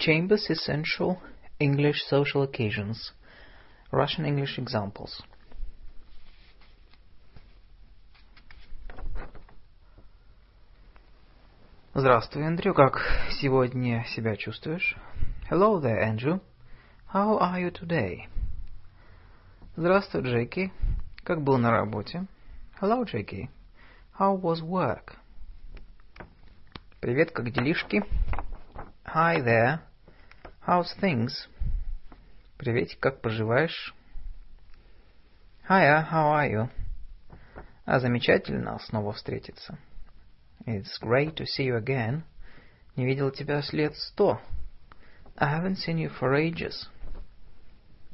Chambers Essential English Social Occasions. Russian English Examples. Здравствуй, Эндрю. Как сегодня себя чувствуешь? Hello there, Andrew. How are you today? Здравствуй, Джеки. Как был на работе? Hello, Jackie. How was work? Привет, как делишки? Hi there. How's things? Привет, как поживаешь? Hiya, how are you? А замечательно снова встретиться. It's great to see you again. Не видел тебя с лет сто. I haven't seen you for ages.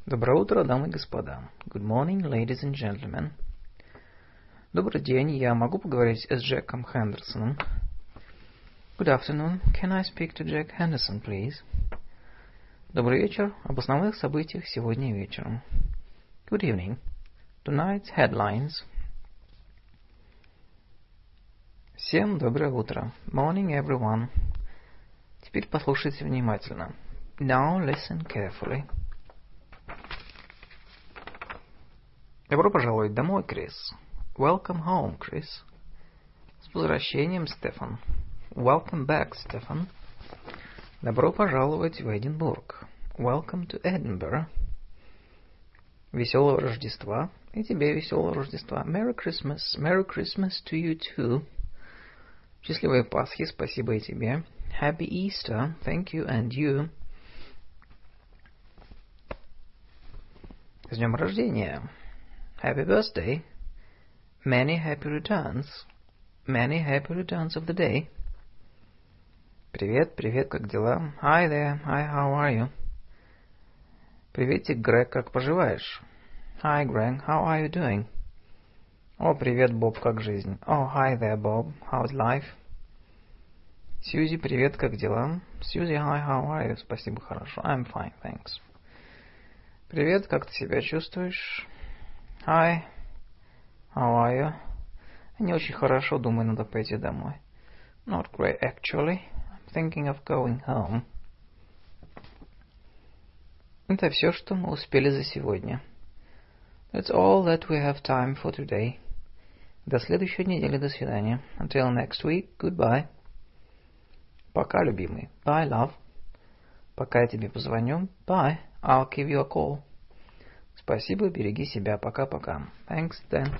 Доброе утро, дамы и господа. Good morning, ladies and gentlemen. Добрый день, я могу поговорить с Джеком Хендерсоном? Good afternoon. Can I speak to Jack Henderson, please? Добрый вечер. Об основных событиях сегодня вечером. Good evening. Tonight's headlines. Всем доброе утро. Morning, everyone. Теперь послушайте внимательно. Now listen carefully. Добро пожаловать домой, Крис. Welcome home, Chris. С возвращением, Стефан. Welcome back, Стефан. Добро пожаловать в Эдинбург. Welcome to Edinburgh. Веселого Рождества. И тебе веселого Рождества. Merry Christmas. Merry Christmas to you too. Счастливой Пасхи, спасибо и тебе. Happy Easter, thank you and you. С днем рождения. Happy birthday. Many happy returns. Many happy returns of the day. Привет, привет, как дела? Hi there, hi, how are you? Приветик, Грег, как поживаешь? Hi, Greg, how are you doing? О, привет, Боб, как жизнь? Oh, hi there, Bob. How's life? Сьюзи, привет, как дела? Сьюзи, hi, how are you? Спасибо, хорошо. I'm fine, thanks. Привет, как ты себя чувствуешь? Hi, how are you? Не очень хорошо, думаю, надо пойти домой. Not great, actually. I'm thinking of going home. Это все, что мы успели за сегодня. That's all that we have time for today. До следующей недели, до свидания. Until next week, goodbye. Пока, любимый. Bye, love. Пока я тебе позвоню. Bye. I'll give you a call. Спасибо, береги себя. Пока-пока. Thanks, then.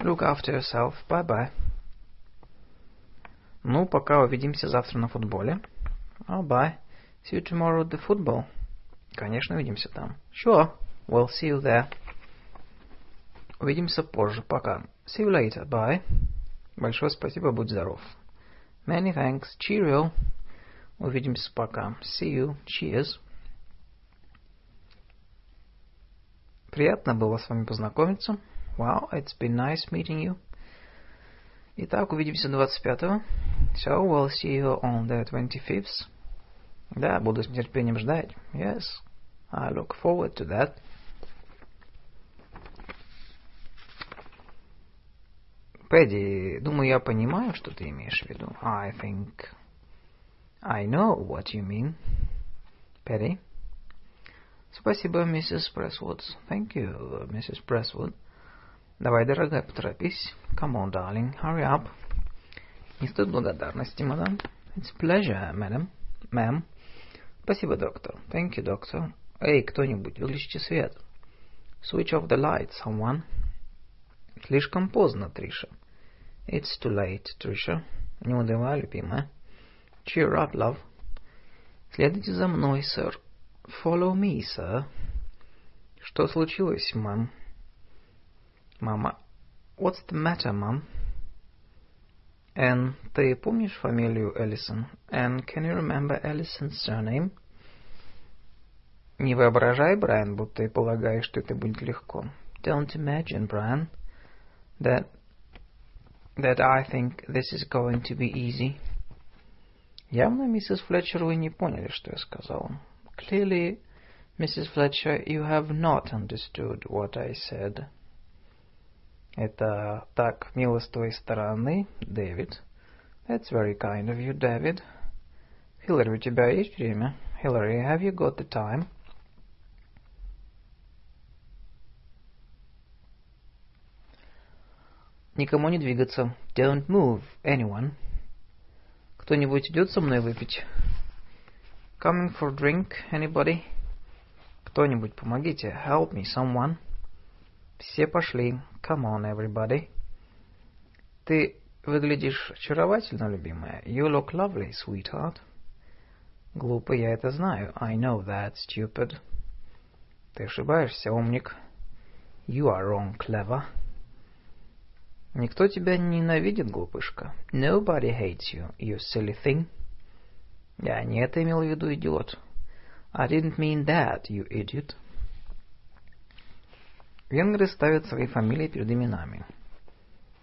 Look after yourself. Bye-bye. Ну, пока увидимся завтра на футболе. Oh, bye. See you tomorrow at the football. Конечно, увидимся там. Sure. We'll see you there. Увидимся позже. Пока. See you later. Bye. Большое спасибо. Будь здоров. Many thanks. Cheerio. Увидимся пока. See you. Cheers. Приятно было с вами познакомиться. Wow, it's been nice meeting you. Итак, увидимся 25-го. So, we'll see you on the 25th. Да, буду с нетерпением ждать. Yes, I look forward to that. Пэдди, думаю, я понимаю, что ты имеешь в виду. I think I know what you mean. Пэдди. Спасибо, миссис Пресвуд. Thank you, миссис Пресвуд. Давай, дорогая, поторопись. Come on, darling, hurry up. Не стоит благодарности, мадам. It's a pleasure, madam. Ma'am. Спасибо, доктор. Thank you, doctor. Эй, кто-нибудь, выключите свет. Switch off the light, someone. Слишком поздно, Триша. It's too late, Триша. Не унывай, любимая. Cheer up, love. Следуйте за мной, сэр. Follow me, sir. Что случилось, мам? Мама. What's the matter, mom? Энн, ты помнишь фамилию Эллисон? Энн, can you remember Ellison's surname? Не воображай, Брайан, будто и полагаешь, что это будет легко. Don't imagine, Brian, that that I think this is going to be easy. Явно, миссис Флетчер, вы не поняли, что я сказал. Clearly, Mrs. Fletcher, you have not understood what I said. Это так мило с твоей стороны, Дэвид. That's very kind of you, David. Хиллари, у тебя есть время? Hillary, have you got the time? Никому не двигаться. Don't move, anyone. Кто-нибудь идет со мной выпить? Coming for drink, anybody? Кто-нибудь, помогите. Help me, someone. Все пошли. Come on, everybody. Ты выглядишь очаровательно, любимая. You look lovely, sweetheart. Глупо, я это знаю. I know that, stupid. Ты ошибаешься, умник. You are wrong, clever. Никто тебя не ненавидит, глупышка. Nobody hates you, you silly thing. Я не это имел в виду, идиот. I didn't mean that, you idiot. Венгры ставят свои фамилии перед именами.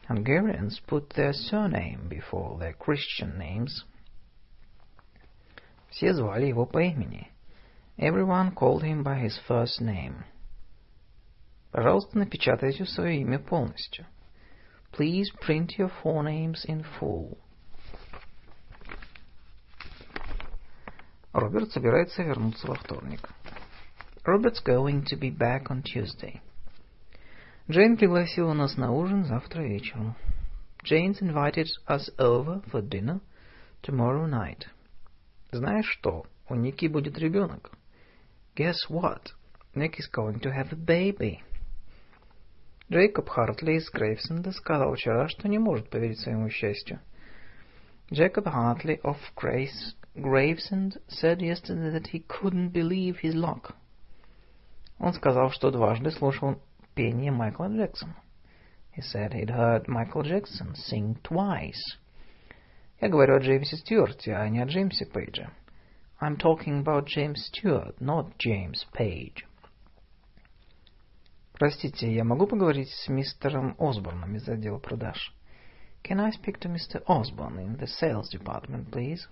Hungarians put their surname before their Christian names. Все звали его по имени. Everyone called him by his first name. Пожалуйста, напечатайте свое имя полностью. Please print your forenames in full. Роберт собирается вернуться во вторник. Robert's going to be back on Tuesday. Джейн пригласила нас на ужин завтра вечером. Jane's invited us over for dinner tomorrow night. Знаешь что? У Ники будет ребенок. Guess what? Nick is going to have a baby. Джейкоб Хартли из Грейвсенда сказал вчера, что не может поверить своему счастью. Jacob Hartley of Grace, Gravesend said yesterday that he couldn't believe his luck. Он сказал, что дважды слушал пение Майкла Джексона. He said he'd heard Michael Jackson sing twice. Я говорю о Джеймсе Стюарте, а не о Джеймсе Пейдже. I'm talking about James Stewart, not James Page. Простите, я могу поговорить с мистером Осборном из отдела продаж? Can I speak to Mr. Osborne in the sales department, please?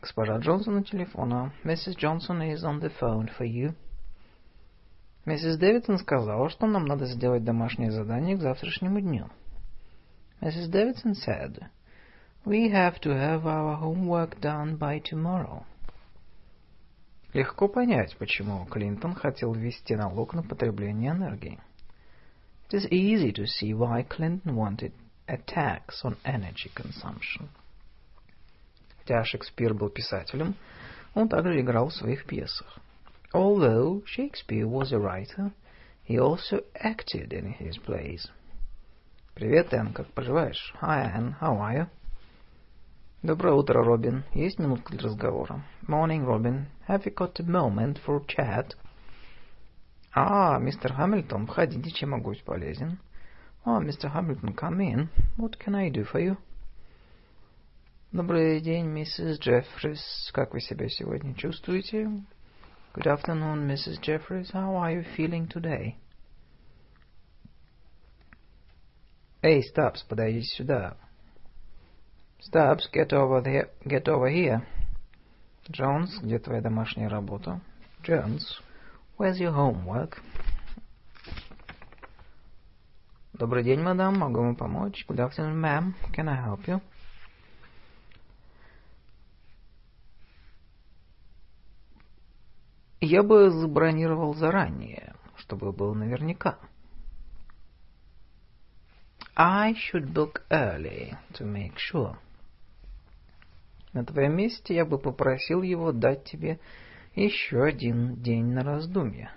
Госпожа Джонсон у телефона. Mrs. Johnson is on the phone for you. Миссис Дэвидсон сказала, что нам надо сделать домашнее задание к завтрашнему дню. Mrs. Davidson said, We have to have our homework done by tomorrow. Легко понять, почему Клинтон хотел ввести налог на потребление энергии. It is easy to see why Clinton wanted a tax on energy consumption. Хотя Шекспир был писателем, он также играл в своих пьесах. Although Shakespeare was a writer, he also acted in his plays. Привет, Энн, как поживаешь? Hi, Anne, how are you? Доброе утро, Робин. Есть минутка для разговора? Morning, Robin. Have you got a moment for chat? А, мистер Хамильтон, входите, чем могу быть полезен? Oh, Mr. Hamilton, come in. What can I do for you? Добрый день, миссис Джеффрис. Как вы себя сегодня чувствуете? Good afternoon, Mrs. Jeffries. How are you feeling today? Эй, Стабс, подойдите сюда. Stubbs, get over there, get over here. Jones, где твоя домашняя работа? Jones, where's your homework? Добрый день, мадам, могу вам помочь? Good afternoon, ma'am. Can I help you? Я бы забронировал заранее, чтобы был наверняка. I should book early to make sure. На твоем месте я бы попросил его дать тебе еще один день на раздумье.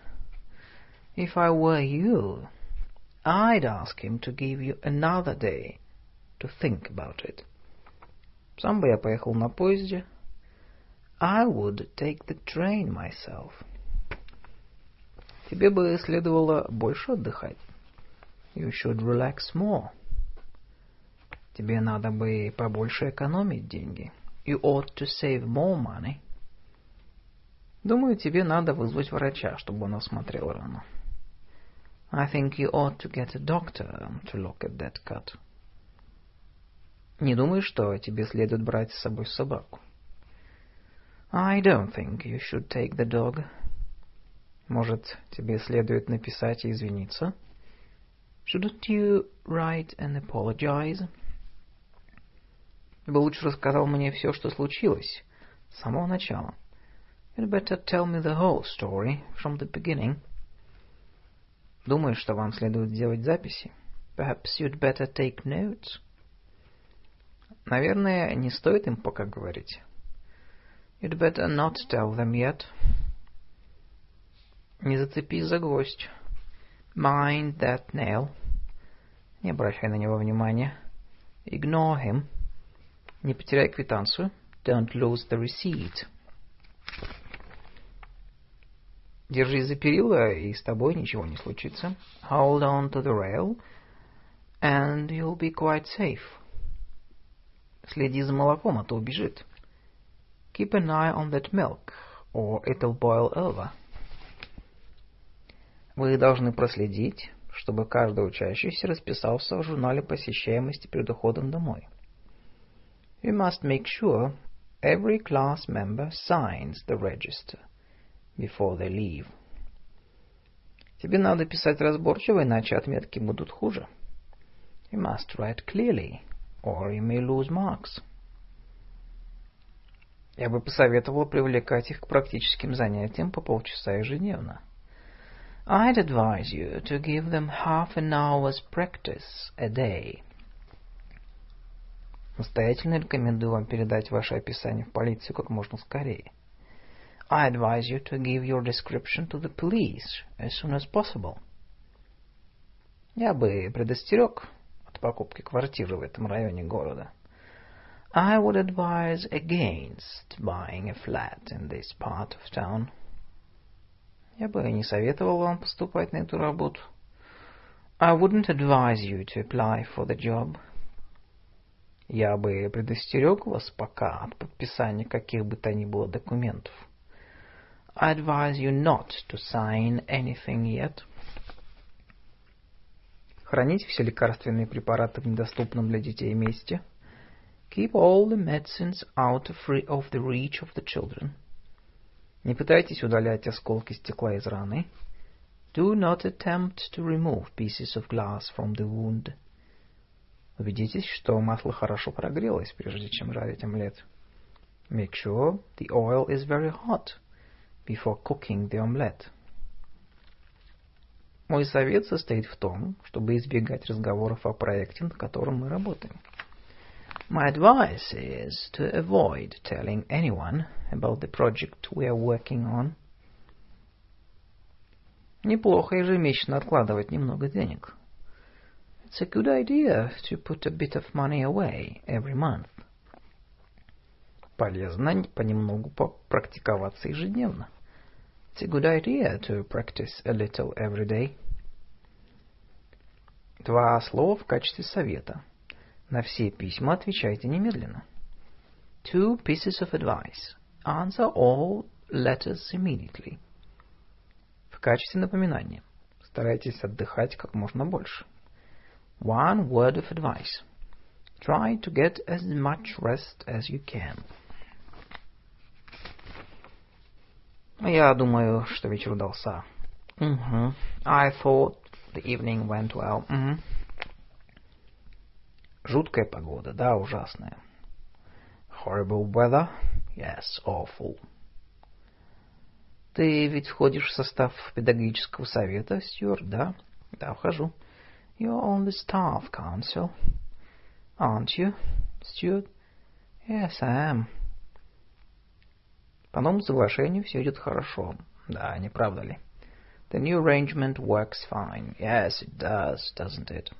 If I were you, I'd ask him to give you another day to think about it. Сам бы я поехал на поезде. I would take the train myself. Тебе бы следовало больше отдыхать. You should relax more. Тебе надо бы побольше экономить деньги. You ought to save more money. Думаю, тебе надо вызвать врача, чтобы он осмотрел рану. I think you ought to get a doctor to look at that cut. Не думаю, что тебе следует брать с собой собаку. I don't think you should take the dog. Может, тебе следует написать и извиниться? Shouldn't you write and apologize? Ты бы лучше рассказал мне все, что случилось, с самого начала. You'd better tell me the whole story from the beginning. Думаю, что вам следует сделать записи. Perhaps you'd better take notes. Наверное, не стоит им пока говорить. You'd better not tell them yet. Не зацепись за гвоздь. Mind that nail. Не обращай на него внимания. Ignore him. Не потеряй квитанцию. Don't lose the receipt. Держись за перила, и с тобой ничего не случится. Hold on to the rail, and you'll be quite safe. Следи за молоком, а то убежит. Keep an eye on that milk, or it'll boil over. Вы должны проследить, чтобы каждый учащийся расписался в журнале посещаемости перед уходом домой. You must make sure every class member signs the register before they leave. Тебе надо писать разборчиво, иначе отметки будут хуже. You must write clearly, or you may lose marks. Я бы посоветовал привлекать их к практическим занятиям по полчаса ежедневно. I'd advise you to give them half an hour's practice a day. Настоятельно рекомендую вам передать ваше описание в полицию как можно скорее. I advise you to give your description to the police as soon as possible. Я бы предостерег от покупки квартиры в этом районе города. I would advise against buying a flat in this part of town. Я бы не советовал вам поступать на эту работу. I wouldn't advise you to apply for the job. Я бы предостерег вас пока от подписания каких бы то ни было документов. I advise you not to sign anything yet. Храните все лекарственные препараты в недоступном для детей месте. Keep all the medicines out of, the reach of the children. Не пытайтесь удалять осколки стекла из раны. Do not attempt to remove pieces of glass from the wound. Убедитесь, что масло хорошо прогрелось, прежде чем жарить омлет. Make sure the oil is very hot before cooking the omelette. Мой совет состоит в том, чтобы избегать разговоров о проекте, над которым мы работаем. My advice is to avoid telling anyone about the project we are working on. Неплохо ежемесячно откладывать немного денег. It's a good idea to put a bit of money away every month. Полезно понемногу практиковаться ежедневно. It's a good idea to practice a little every day. Два слова в качестве совета. На все письма отвечайте немедленно. Two pieces of advice. Answer all letters immediately. В качестве напоминания. Старайтесь отдыхать как можно больше. One word of advice. Try to get as much rest as you can. Я думаю, что вечер удался. Mm-hmm. I thought the evening went well. Mm-hmm. Жуткая погода, да, ужасная. Horrible weather? Yes, awful. Ты ведь входишь в состав педагогического совета, Стюарт, да? Да, вхожу. You're on the staff council. Aren't you, Stuart? Yes, I am. По новому соглашению все идет хорошо. Да, не правда ли? The new arrangement works fine. Yes, it does, doesn't it?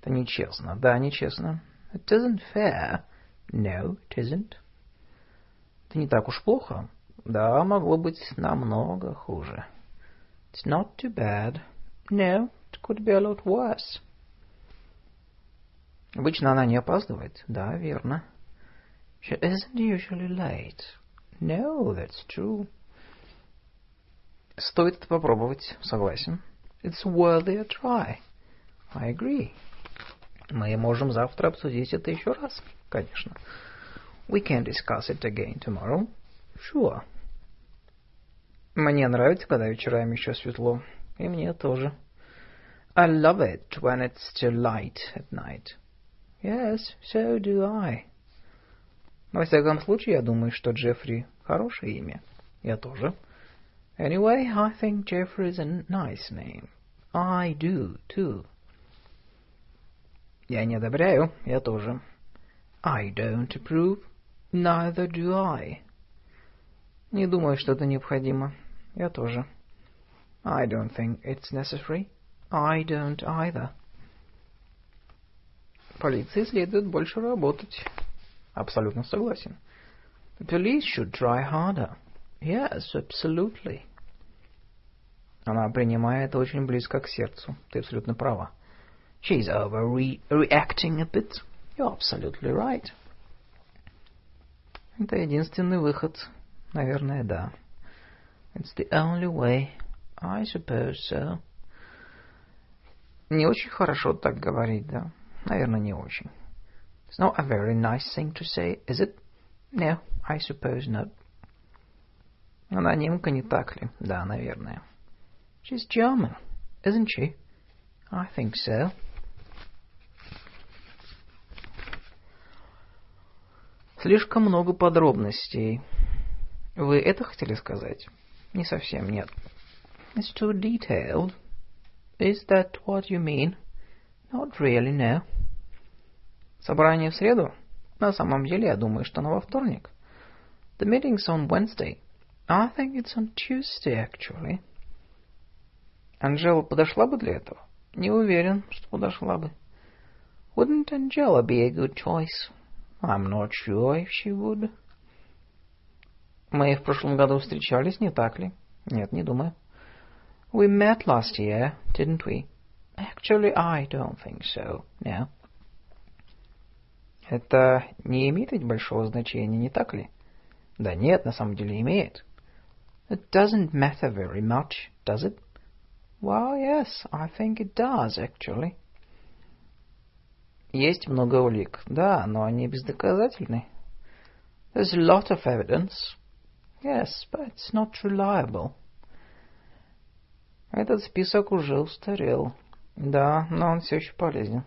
Это нечестно. Да, нечестно. It isn't fair. No, it isn't. Это не так уж плохо. Да, могло быть намного хуже. It's not too bad. No, it could be a lot worse. Обычно она не опаздывает. Да, верно. She isn't usually late. No, that's true. Стоит это попробовать, согласен. It's worthy a try. I agree. Мы можем завтра обсудить это еще раз, конечно. We can discuss it again tomorrow. Sure. Мне нравится, когда вечерами еще светло. И мне тоже. I love it when it's still light at night. Yes, so do I. Во всяком случае, я думаю, что Джеффри хорошее имя. Я тоже. Anyway, I think Jeffrey is a nice name. I do, too. Я не одобряю. Я тоже. I don't approve. Neither do I. Не думаю, что это необходимо. Я тоже. I don't think it's necessary. I don't either. Полиции следует больше работать. Абсолютно согласен. The police should try harder. Yes, absolutely. Она принимает очень близко к сердцу. Ты абсолютно права. She's overreacting a bit. You're absolutely right. Это единственный выход. Наверное, да. It's the only way. I suppose so. Не очень хорошо так говорить, да? Наверное, не очень. It's not a very nice thing to say, is it? No, I suppose not. Она немка, не так ли? Да, наверное. She's German, isn't she? I think so. Слишком много подробностей. Вы это хотели сказать? Не совсем, нет. It's too detailed. Is that what you mean? Not really, no. Собрание в среду? На самом деле, я думаю, что оно во вторник. The meeting's on Wednesday. I think it's on Tuesday, actually. Анжела подошла бы для этого? Не уверен, что подошла бы. Wouldn't Angela be a good choice? I'm not sure if she would. Мы в прошлом году встречались, не так ли? Нет, не думаю. We met last year, didn't we? Actually, I don't think so, no. Это не имеет ведь большого значения, не так ли? Да нет, на самом деле имеет. It doesn't matter very much, does it? Well, yes, I think it does, actually. Есть много улик, да, но они бездоказательны. There's a lot of evidence. Yes, but it's not reliable. Этот список уже устарел. Да, но он все еще полезен.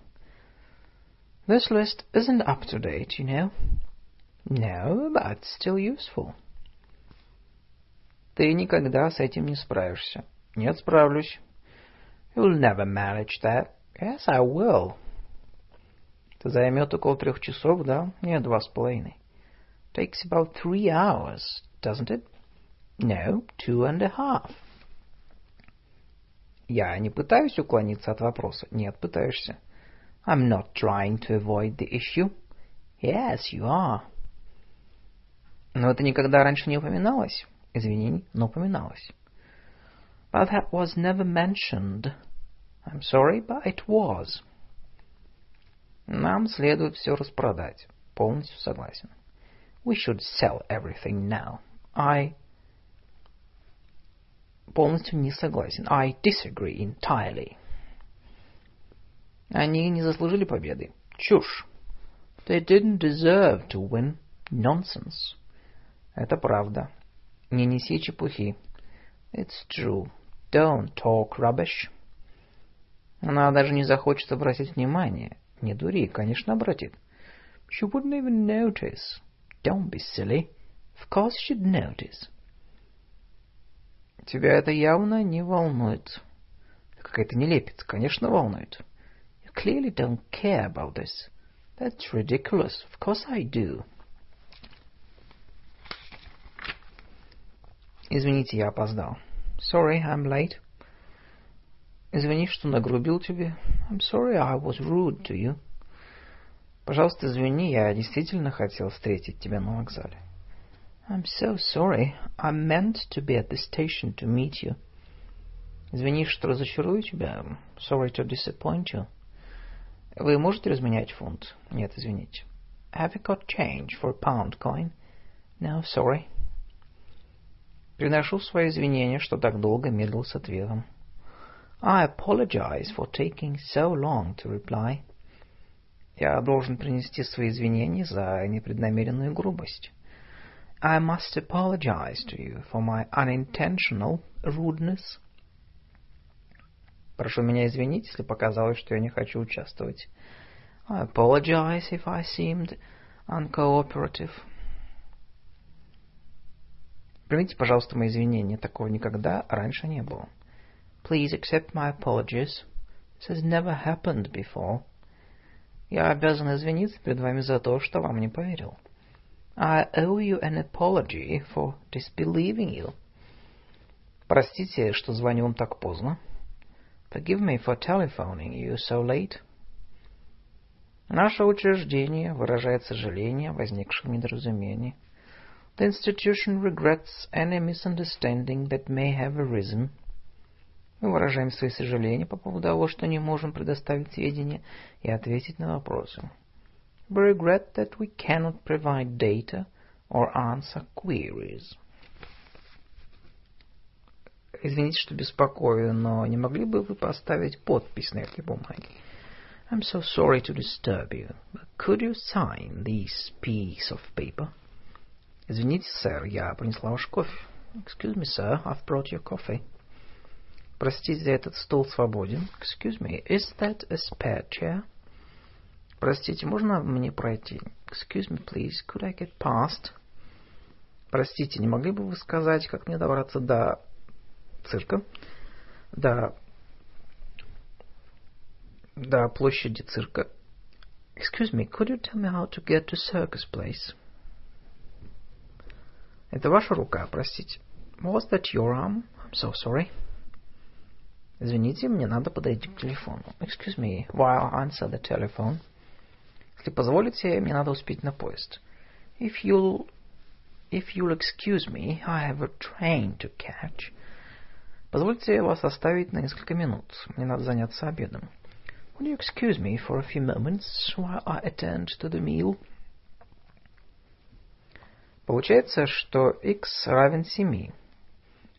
This list isn't up to date, you know. No, but still useful. Ты никогда с этим не справишься. Нет, справлюсь. You'll never manage that. Yes, I will. Это займет около трех часов, да? Нет, два с половиной. Takes about three hours, doesn't it? No, two and a half. Я не пытаюсь уклониться от вопроса. Нет, пытаешься. I'm not trying to avoid the issue. Yes, you are. Но это никогда раньше не упоминалось. Извини, но упоминалось. But that was never mentioned. I'm sorry, but it was. Нам следует все распродать. Полностью согласен. We should sell everything now. I полностью не согласен. I disagree entirely. Они не заслужили победы. Чушь. They didn't deserve to win. Nonsense. Это правда. Не неси чепухи. It's true. Don't talk rubbish. Она даже не захочет обратить внимание. Не дури, конечно, обратит. She wouldn't even notice. Don't be silly. Of course she'd notice. Тебя это явно не волнует. Какая-то нелепица, конечно, волнует. You clearly don't care about this. That's ridiculous. Of course I do. Извините, я опоздал. Sorry, I'm late. Извини, что нагрубил тебе. I'm sorry I was rude to you. Пожалуйста, извини, я действительно хотел встретить тебя на вокзале. I'm so sorry. I meant to be at the station to meet you. Извини, что разочарую тебя. Sorry to disappoint you. Вы можете разменять фунт? Нет, извините. Have you got change for a pound coin? No, sorry. Приношу свои извинения, что так долго медлил с ответом. I apologize for taking so long to reply. Я должен принести свои извинения за непреднамеренную грубость. I must apologize to you for my unintentional rudeness. Прошу меня извинить, если показалось, что я не хочу участвовать. I apologize if I seemed uncooperative. Примите, пожалуйста, мои извинения. Такого никогда раньше не было. Please accept my apologies. This has never happened before. Я обязан извиниться перед вами за то, что вам не поверил. I owe you an apology for disbelieving you. Простите, что звоню вам так поздно. Forgive me for telephoning you so late. Наше учреждение выражает сожаление о возникшем недоразумении. The institution regrets any misunderstanding that may have arisen. Мы выражаем свои сожаления по поводу того, что не можем предоставить сведения и ответить на вопросы. We regret that we cannot provide data or answer queries. Извините, что беспокою, но не могли бы вы поставить подпись на этой бумаге? I'm so sorry to disturb you, but could you sign this piece of paper? Извините, сэр, я принесла ваш кофе. Excuse me, sir, I've brought your coffee. Простите, этот стул свободен. Excuse me, is that a spare chair? Простите, можно мне пройти? Excuse me, please, could I get past? Простите, не могли бы вы сказать, как мне добраться до цирка, до, до площади цирка. Excuse me, could you tell me how to get to Circus Place? Это ваша рука, простите. Was that your arm? I'm so sorry. Извините, мне надо подойти к телефону. Excuse me, while I answer the telephone. Если позволите, мне надо успеть на поезд. If you'll, if you'll excuse me, I have a train to catch. Позвольте вас оставить на несколько минут. Мне надо заняться обедом. Will you excuse me for a few moments while I attend to the meal? Получается, что x равен 7.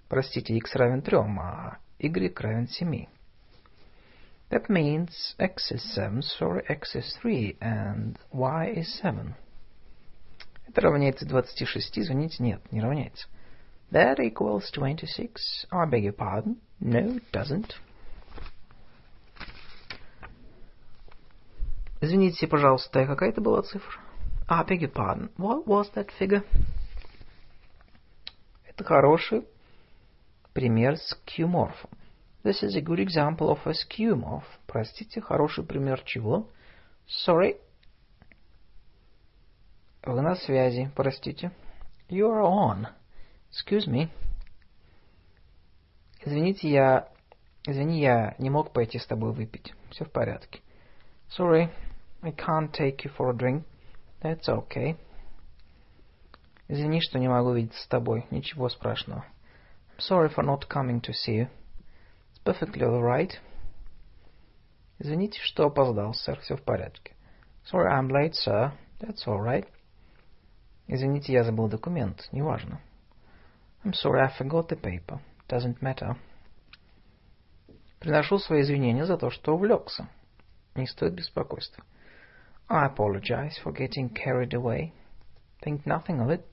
Простите, x равен 3, а y равен 7. That means x is 7, sorry, x is 3, and y is 7. Это равняется 26, извините, нет, не равняется. That equals 26. I beg your pardon. No, it doesn't. Извините, пожалуйста, какая это была цифра? I beg your pardon. What was that figure? Это хороший пример скьюморфа. This is a good example of a skewmorph. Простите, хороший пример чего? Sorry. Вы на связи, простите. You are on. Excuse me. Извините, я... Извини, я не мог пойти с тобой выпить. Все в порядке. Sorry, I can't take you for a drink. That's okay. Извини, что не могу видеться с тобой. Ничего страшного. I'm sorry for not coming to see you. It's perfectly all right. Извините, что опоздал, сэр. Все в порядке. Sorry, I'm late, sir. That's all right. Извините, я забыл документ. Неважно. I'm sorry, I forgot the paper. Doesn't matter. Приношу свои извинения за то, что увлекся. Не стоит беспокойства. I apologize for getting carried away. Think nothing of it.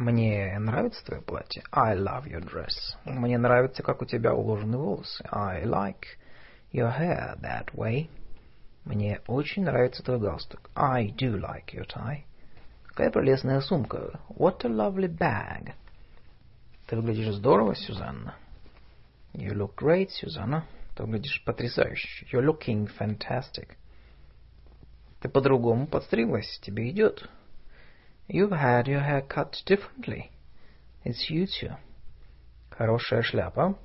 Мне нравится твое платье. I love your dress. Мне нравится, как у тебя уложены волосы. I like your hair that way. Мне очень нравится твой галстук. I do like your tie. Какая прелестная сумка. What a lovely bag. Ты выглядишь здорово, Сюзанна. You look great, Сюзанна. Ты выглядишь потрясающе. You're looking fantastic. Ты по-другому подстриглась. Тебе идет. You've had your hair cut differently. It suits you. Хорошая шляпа.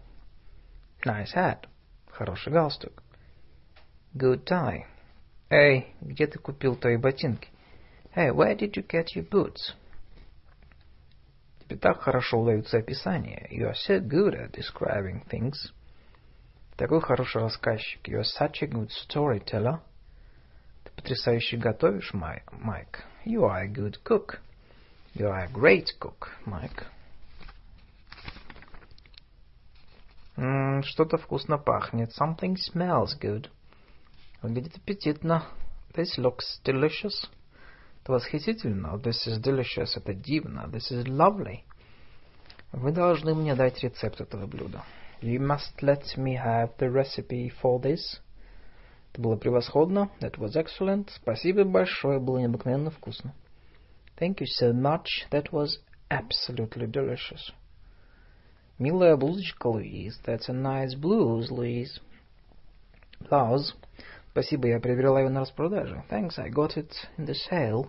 Nice hat. Хороший галстук. Good tie. Эй, где ты купил твои ботинки? Hey, where did you get your boots? Тебе так хорошо удаются описания. You are so good at describing things. Такой хороший рассказчик. You are such a good storyteller. Потрясающе готовишь, Май... Майк. You are a good cook. You are a great cook, Майк. Что-то вкусно пахнет. Something smells good. Выглядит аппетитно. This looks delicious. Это восхитительно. This is delicious. Это дивно. This is lovely. Вы должны мне дать рецепт этого блюда. You must let me have the recipe for this. Это было превосходно. That was excellent. Спасибо большое. Было необыкновенно вкусно. Thank you so much. That was absolutely delicious. Милая блузочка, Луиз. That's a nice blouse, Louise. Blouse. Спасибо, я приобрела ее на распродаже. Thanks, I got it in the sale.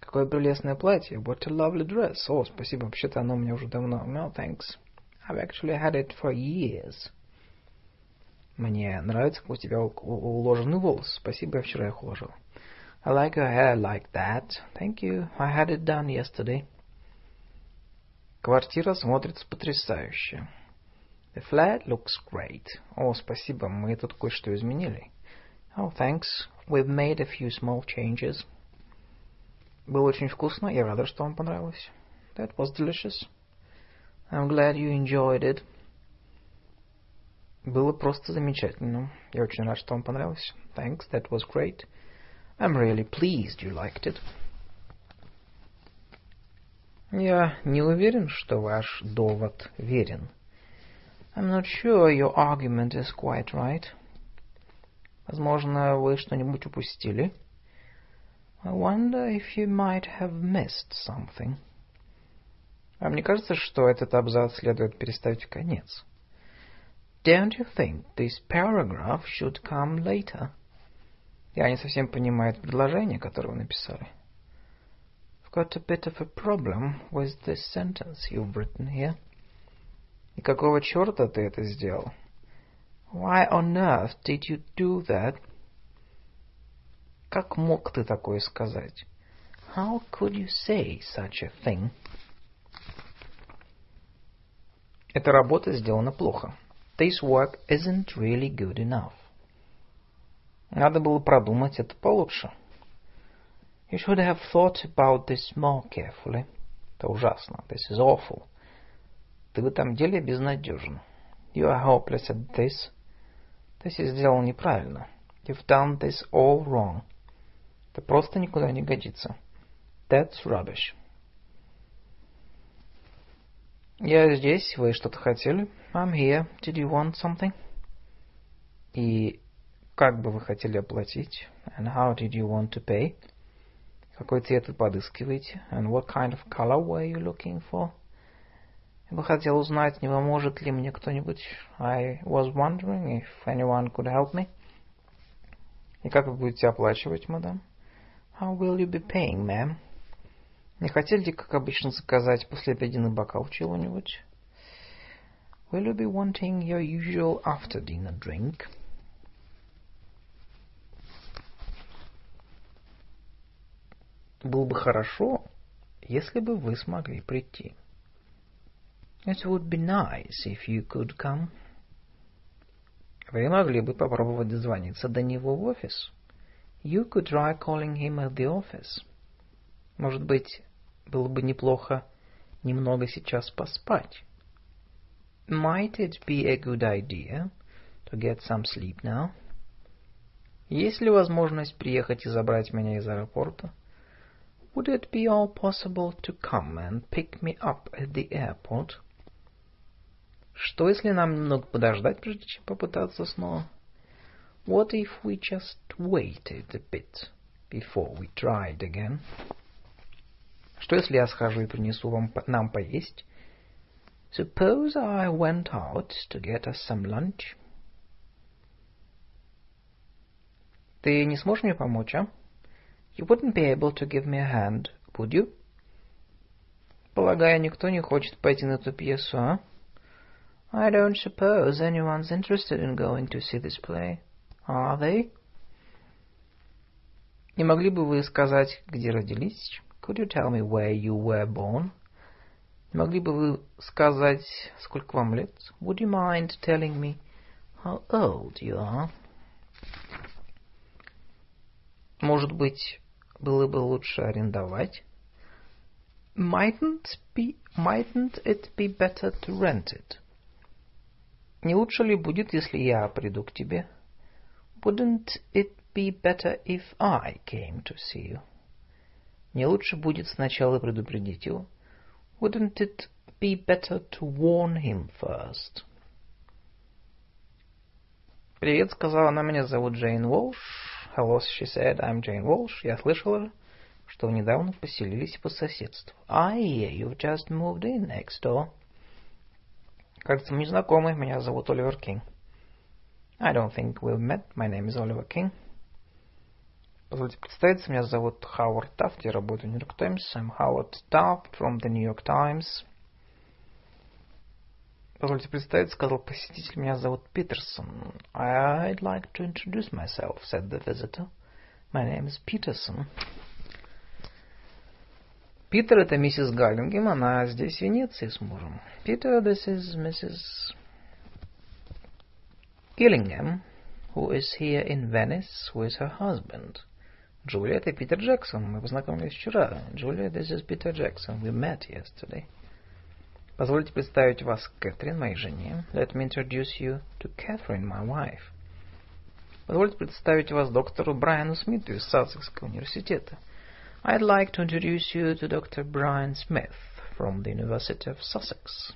Какое прелестное платье. What a lovely dress. О, спасибо, вообще-то оно у меня уже давно. No, thanks. I've actually had it for years. Мне нравится, как у тебя уложены волосы. Спасибо, я вчера их уложил. I like your hair like that. Thank you. I had it done yesterday. Квартира смотрится потрясающе. The flat looks great. О, спасибо, мы тут кое-что изменили. Oh, thanks. We've made a few small changes. Было очень вкусно. Я рада, что вам понравилось. That was delicious. I'm glad you enjoyed it. Было просто замечательно. Я очень рад, что вам понравилось. Thanks, that was great. I'm really pleased you liked it. Я не уверен, что ваш довод верен. I'm not sure your argument is quite right. Возможно, вы что-нибудь упустили. I wonder if you might have missed something. А мне кажется, что этот абзац следует переставить в конец. Don't you think this paragraph should come later? Я не совсем понимаю предложение, которое вы написали. I've got a bit of a problem with this sentence you've written here. И какого черта ты это сделал? Why on earth did you do that? Как мог ты такое сказать? How could you say such a thing? Эта работа сделана плохо. This work isn't really good enough. Надо было продумать это получше. You should have thought about this more carefully. Это ужасно. This is awful. Ты в этом деле безнадежен. You are hopeless at this. Ты все сделал неправильно. You've done this all wrong. Это просто никуда не годится. That's rubbish. Я здесь. Вы что-то хотели? I'm here. Did you want something? И как бы вы хотели оплатить? And how did you want to pay? Какой цвет вы подыскиваете? And what kind of color were you looking for? Я бы хотел узнать, не поможет ли мне кто-нибудь. I was wondering if anyone could help me. И как вы будете оплачивать, мадам? How will you be paying, ma'am? Не хотели, как обычно, заказать после обеденный бокал чего-нибудь? Will you be wanting your usual after-dinner drink? Было бы хорошо, если бы вы смогли прийти. It would be nice if you could come. Вы могли бы попробовать дозвониться до него в офис. You could try calling him at the office. Может быть, было бы неплохо немного сейчас поспать. Might it be a good idea to get some sleep now? Есть ли возможность приехать и забрать меня из аэропорта? Would it be all possible to come and pick me up at the airport? Что, если нам немного подождать, прежде чем попытаться снова? What if we just waited a bit before we tried again? Что, если я схожу и принесу вам, нам поесть? Suppose I went out to get us some lunch. Ты не сможешь мне помочь, а? You wouldn't be able to give me a hand, would you? Полагаю, никто не хочет пойти на эту пьесу, а? I don't suppose anyone's interested in going to see this play. Are they? Не могли бы вы сказать, где родились? Could you tell me where you were born? Не могли бы вы сказать, сколько вам лет? Would you mind telling me how old you are? Может быть, было бы лучше арендовать? Mightn't be, mightn't it be better to rent it? Не лучше ли будет, если я приду к тебе? Wouldn't it be better if I came to see you? Не лучше будет сначала предупредить его? Wouldn't it be better to warn him first? Привет, сказала она, меня зовут Джейн Волш. Hello, she said, I'm Jane Walsh. Я слышала. что вы недавно поселились по соседству. I hear you've just moved in next door. Кажется, мы знакомы. Меня зовут Оливер Кинг. I don't think we've met. My name is Oliver King. Позвольте представиться, меня зовут Хауард Тафт, я работаю в New York Times. I'm Howard Taft from the New York Times. Позвольте представиться, сказал посетитель, меня зовут Питерсон. I'd like to introduce myself, said the visitor. My name is Peterson. Питер, это миссис Галлингем, она здесь в Венеции с мужем. Peter, this is Mrs. Gillingham, who is here in Venice with her husband. Джулия, это Питер Джексон, мы познакомились вчера. Джулия, this is Peter Jackson, we met yesterday. Позвольте представить вас Кэтрин, моей жене. Let me introduce you to Catherine, my wife. Позвольте представить вас доктору Брайану Смиту из Сассекского университета. I'd like to introduce you to Dr. Brian Smith from the University of Sussex.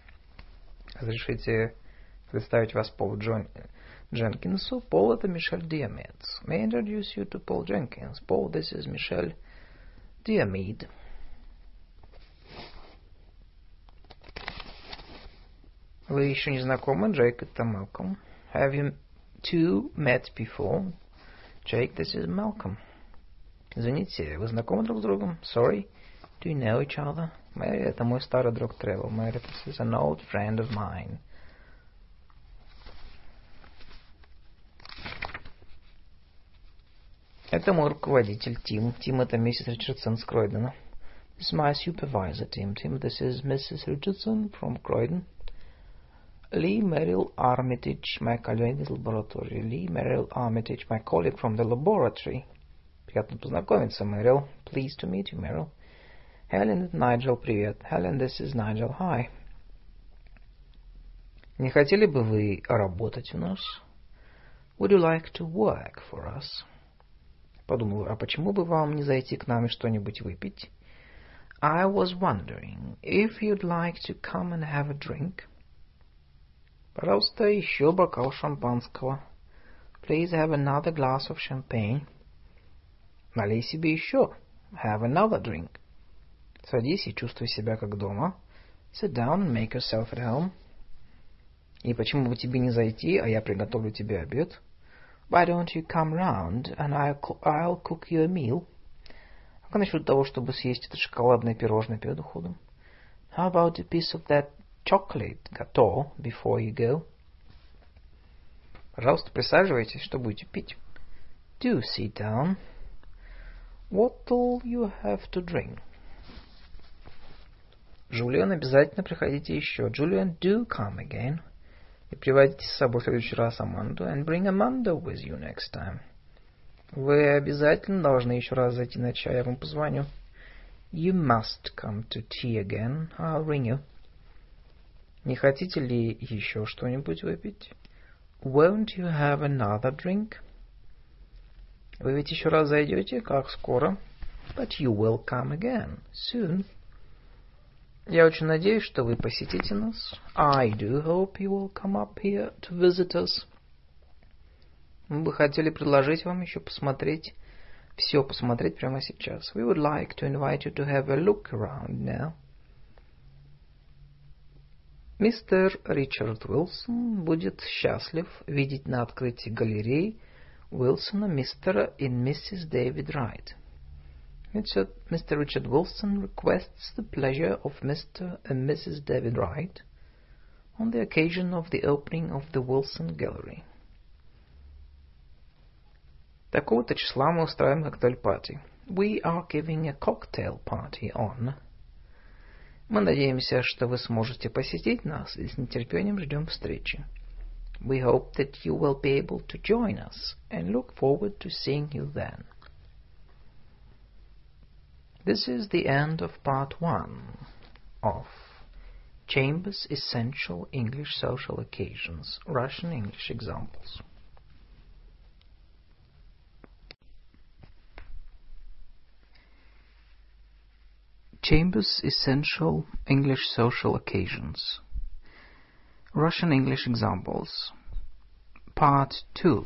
Разрешите представить вас Полу Джон... Дженкинсу. Пол — это Мишель Диамец. May I introduce you to Paul Jenkins? Paul, this is Michelle Diamede. Вы еще не знакомы, Джейк, это Малком. Have you two met before? Jake, this is Malcolm. Извините, вы знакомы друг с другом? Sorry. Do you know each other? Мэри, это мой старый друг Тревор. Мэри, this is an old friend of mine. Это мой руководитель Тим. Тим это миссис Ричардсон с Кройдена. This is my supervisor, Tim. Tim, this is Mrs. Richardson from Croydon. Lee Merrill Armitage, my colleague in the laboratory. Lee Merrill Armitage, my colleague from the laboratory. Приятно познакомиться, Мэрил. Pleased to meet you, Merrill. Helen, это Найджел, привет. Helen, this is Nigel, hi. Не хотели бы вы работать у нас? Would you like to work for us? Подумал, а почему бы вам не зайти к нам и что-нибудь выпить? I was wondering if you'd like to come and have a drink. Пожалуйста, еще бокал шампанского. Please have another glass of champagne. Налей себе еще. Have another drink. Садись и чувствуй себя как дома. Sit down and make yourself at home. И почему бы тебе не зайти, а я приготовлю тебе обед? Why don't you come round and I'll, I'll cook you a meal? А как насчет того, чтобы съесть это шоколадное пирожное перед уходом? How about a piece of that chocolate gateau before you go. Пожалуйста, присаживайтесь, что будете пить? Do sit down. What'll you have to drink? Джулиан, обязательно приходите еще. Julian, do come again. И приводите с собой в следующий раз Аманду. And bring Amanda with you next time. Вы обязательно должны еще раз зайти на чай, я вам позвоню. You must come to tea again. I'll ring you. Не хотите ли еще что-нибудь выпить? Won't you have another drink? Вы ведь еще раз зайдете? Как скоро? But you will come again. Soon. Я очень надеюсь, что вы посетите нас. I do hope you will come up here to visit us. Мы бы хотели предложить вам еще посмотреть, все посмотреть прямо сейчас. We would like to invite you to have a look around now. Мистер Ричард Уилсон будет счастлив видеть на открытии галереи Уилсона мистера и миссис Дэвид Райт. Mr. Richard Wilson requests the pleasure of Mr. and Mrs. David Wright on the occasion of the opening of the Wilson Gallery. Такого-то числа мы устраиваем коктейль-пати. We are giving a cocktail party on Мы надеемся, что вы сможете посетить нас и с нетерпением ждем встречи. We hope that you will be able to join us and look forward to seeing you then. This is the end of part one of Chambers' Essential English Social Occasions, Russian English Examples. Chambers' Essential English Social Occasions. Russian English Examples. Part 2.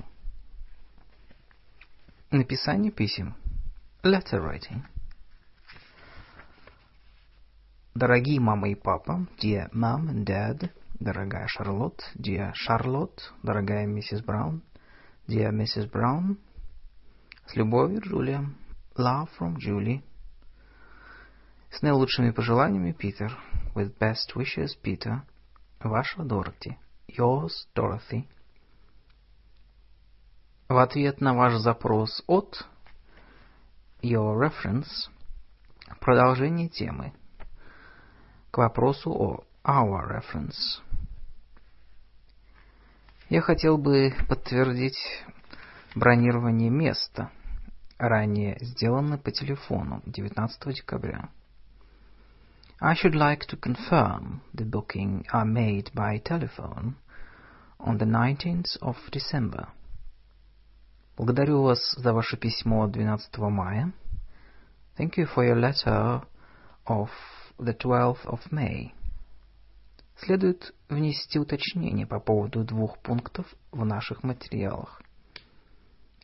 Написание писем. Letter writing. Дорогие мама и папа, dear mom and dad, дорогая Шарлотт, dear Charlotte, дорогая миссис Браун, dear Mrs. Brown, с любовью, Джулия, love from Julie, с наилучшими пожеланиями, Питер, with best wishes, Peter, ваша Дороти, yours, Dorothy, в ответ на ваш запрос от your reference продолжение темы к вопросу о our reference. Я хотел бы подтвердить бронирование места, ранее сделанное по телефону 19 декабря. I should like to confirm the booking I made by telephone on the 19th of December. Благодарю вас за ваше письмо 12 мая. Thank you for your letter of the 12th of May. Следует внести уточнение по поводу двух пунктов в наших материалах.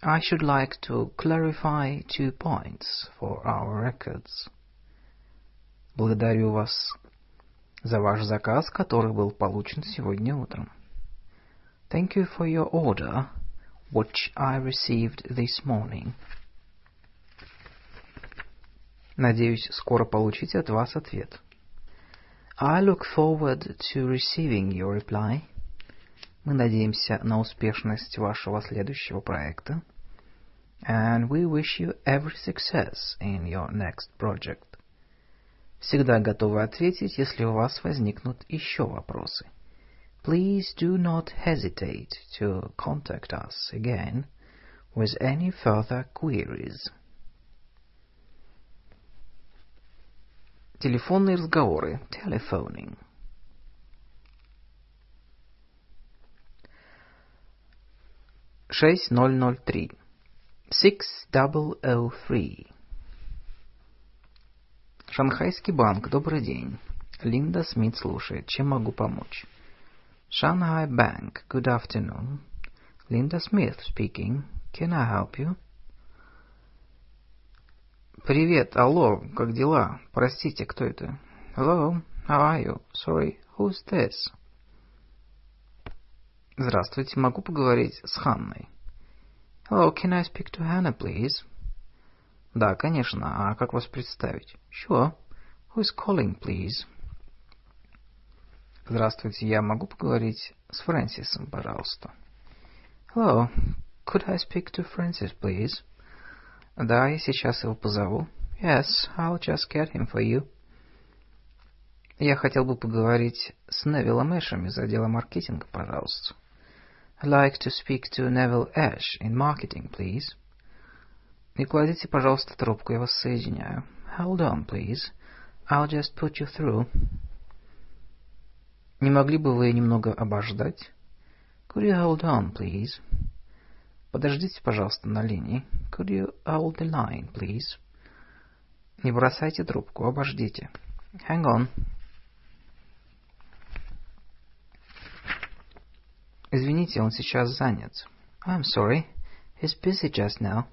I should like to clarify two points for our records. Благодарю вас за ваш заказ, который был получен сегодня утром. Thank you for your order, which I received this morning. Надеюсь, скоро получить от вас ответ. I look forward to receiving your reply. Мы надеемся на успешность вашего следующего проекта. And we wish you every success in your next project. Всегда готовы ответить, если у вас возникнут еще вопросы. Please do not hesitate to contact us again with any further queries. Телефонные разговоры. Telephoning. Шесть ноль ноль три. Six double o three. Шанхайский банк. Добрый день. Линда Смит слушает. Чем могу помочь? Shanghai Bank. Good afternoon. Linda Smith speaking. Can I help you? Привет, алло, как дела? Простите, кто это? Hello, how are you? Sorry, who's this? Здравствуйте, могу поговорить с Ханной? Hello, can I speak to Hannah, please? Да, конечно, а как вас представить? Sure. Who is calling, please? Здравствуйте, я могу поговорить с Фрэнсисом, пожалуйста? Hello, could I speak to Francis, please? Да, я сейчас его позову. Yes, I'll just get him for you. Я хотел бы поговорить с Невиллом Эшем из отдела маркетинга, пожалуйста. I'd like to speak to Neville Ash in marketing, please. Не кладите, пожалуйста, трубку, я вас соединяю. Hold on, please. I'll just put you through. Не могли бы вы немного обождать? Could you hold on, please? Подождите, пожалуйста, на линии. Could you hold the line, please? Не бросайте трубку, обождите. Hang on. Извините, он сейчас занят. I'm sorry. He's busy just now.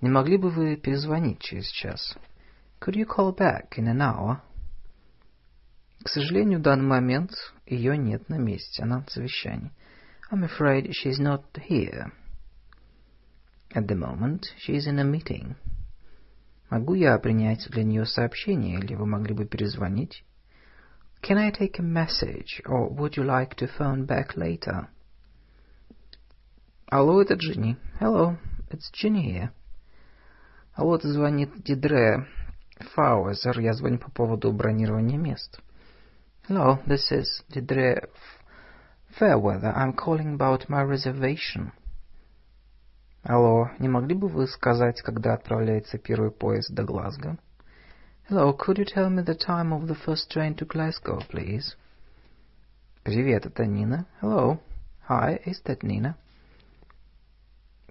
Не могли бы вы перезвонить через час? Could you call back in an hour? К сожалению, в данный момент ее нет на месте, она на совещании. I'm afraid she's not here. At the moment, she is in a meeting. Могу я принять для нее сообщение, или вы могли бы перезвонить? Can I take a message, or would you like to phone back later? Алло, это Джинни. Hello, it's Ginny here. Алло, это звонит Дидре Фауэзер. Я звоню по поводу бронирования мест. Hello, this is Didre Fairweather. I'm calling about my reservation. Алло, не могли бы вы сказать, когда отправляется первый поезд до Глазго? Hello, could you tell me the time of the first train to Glasgow, please? Привет, это Нина. Hello. Hi, is that Nina?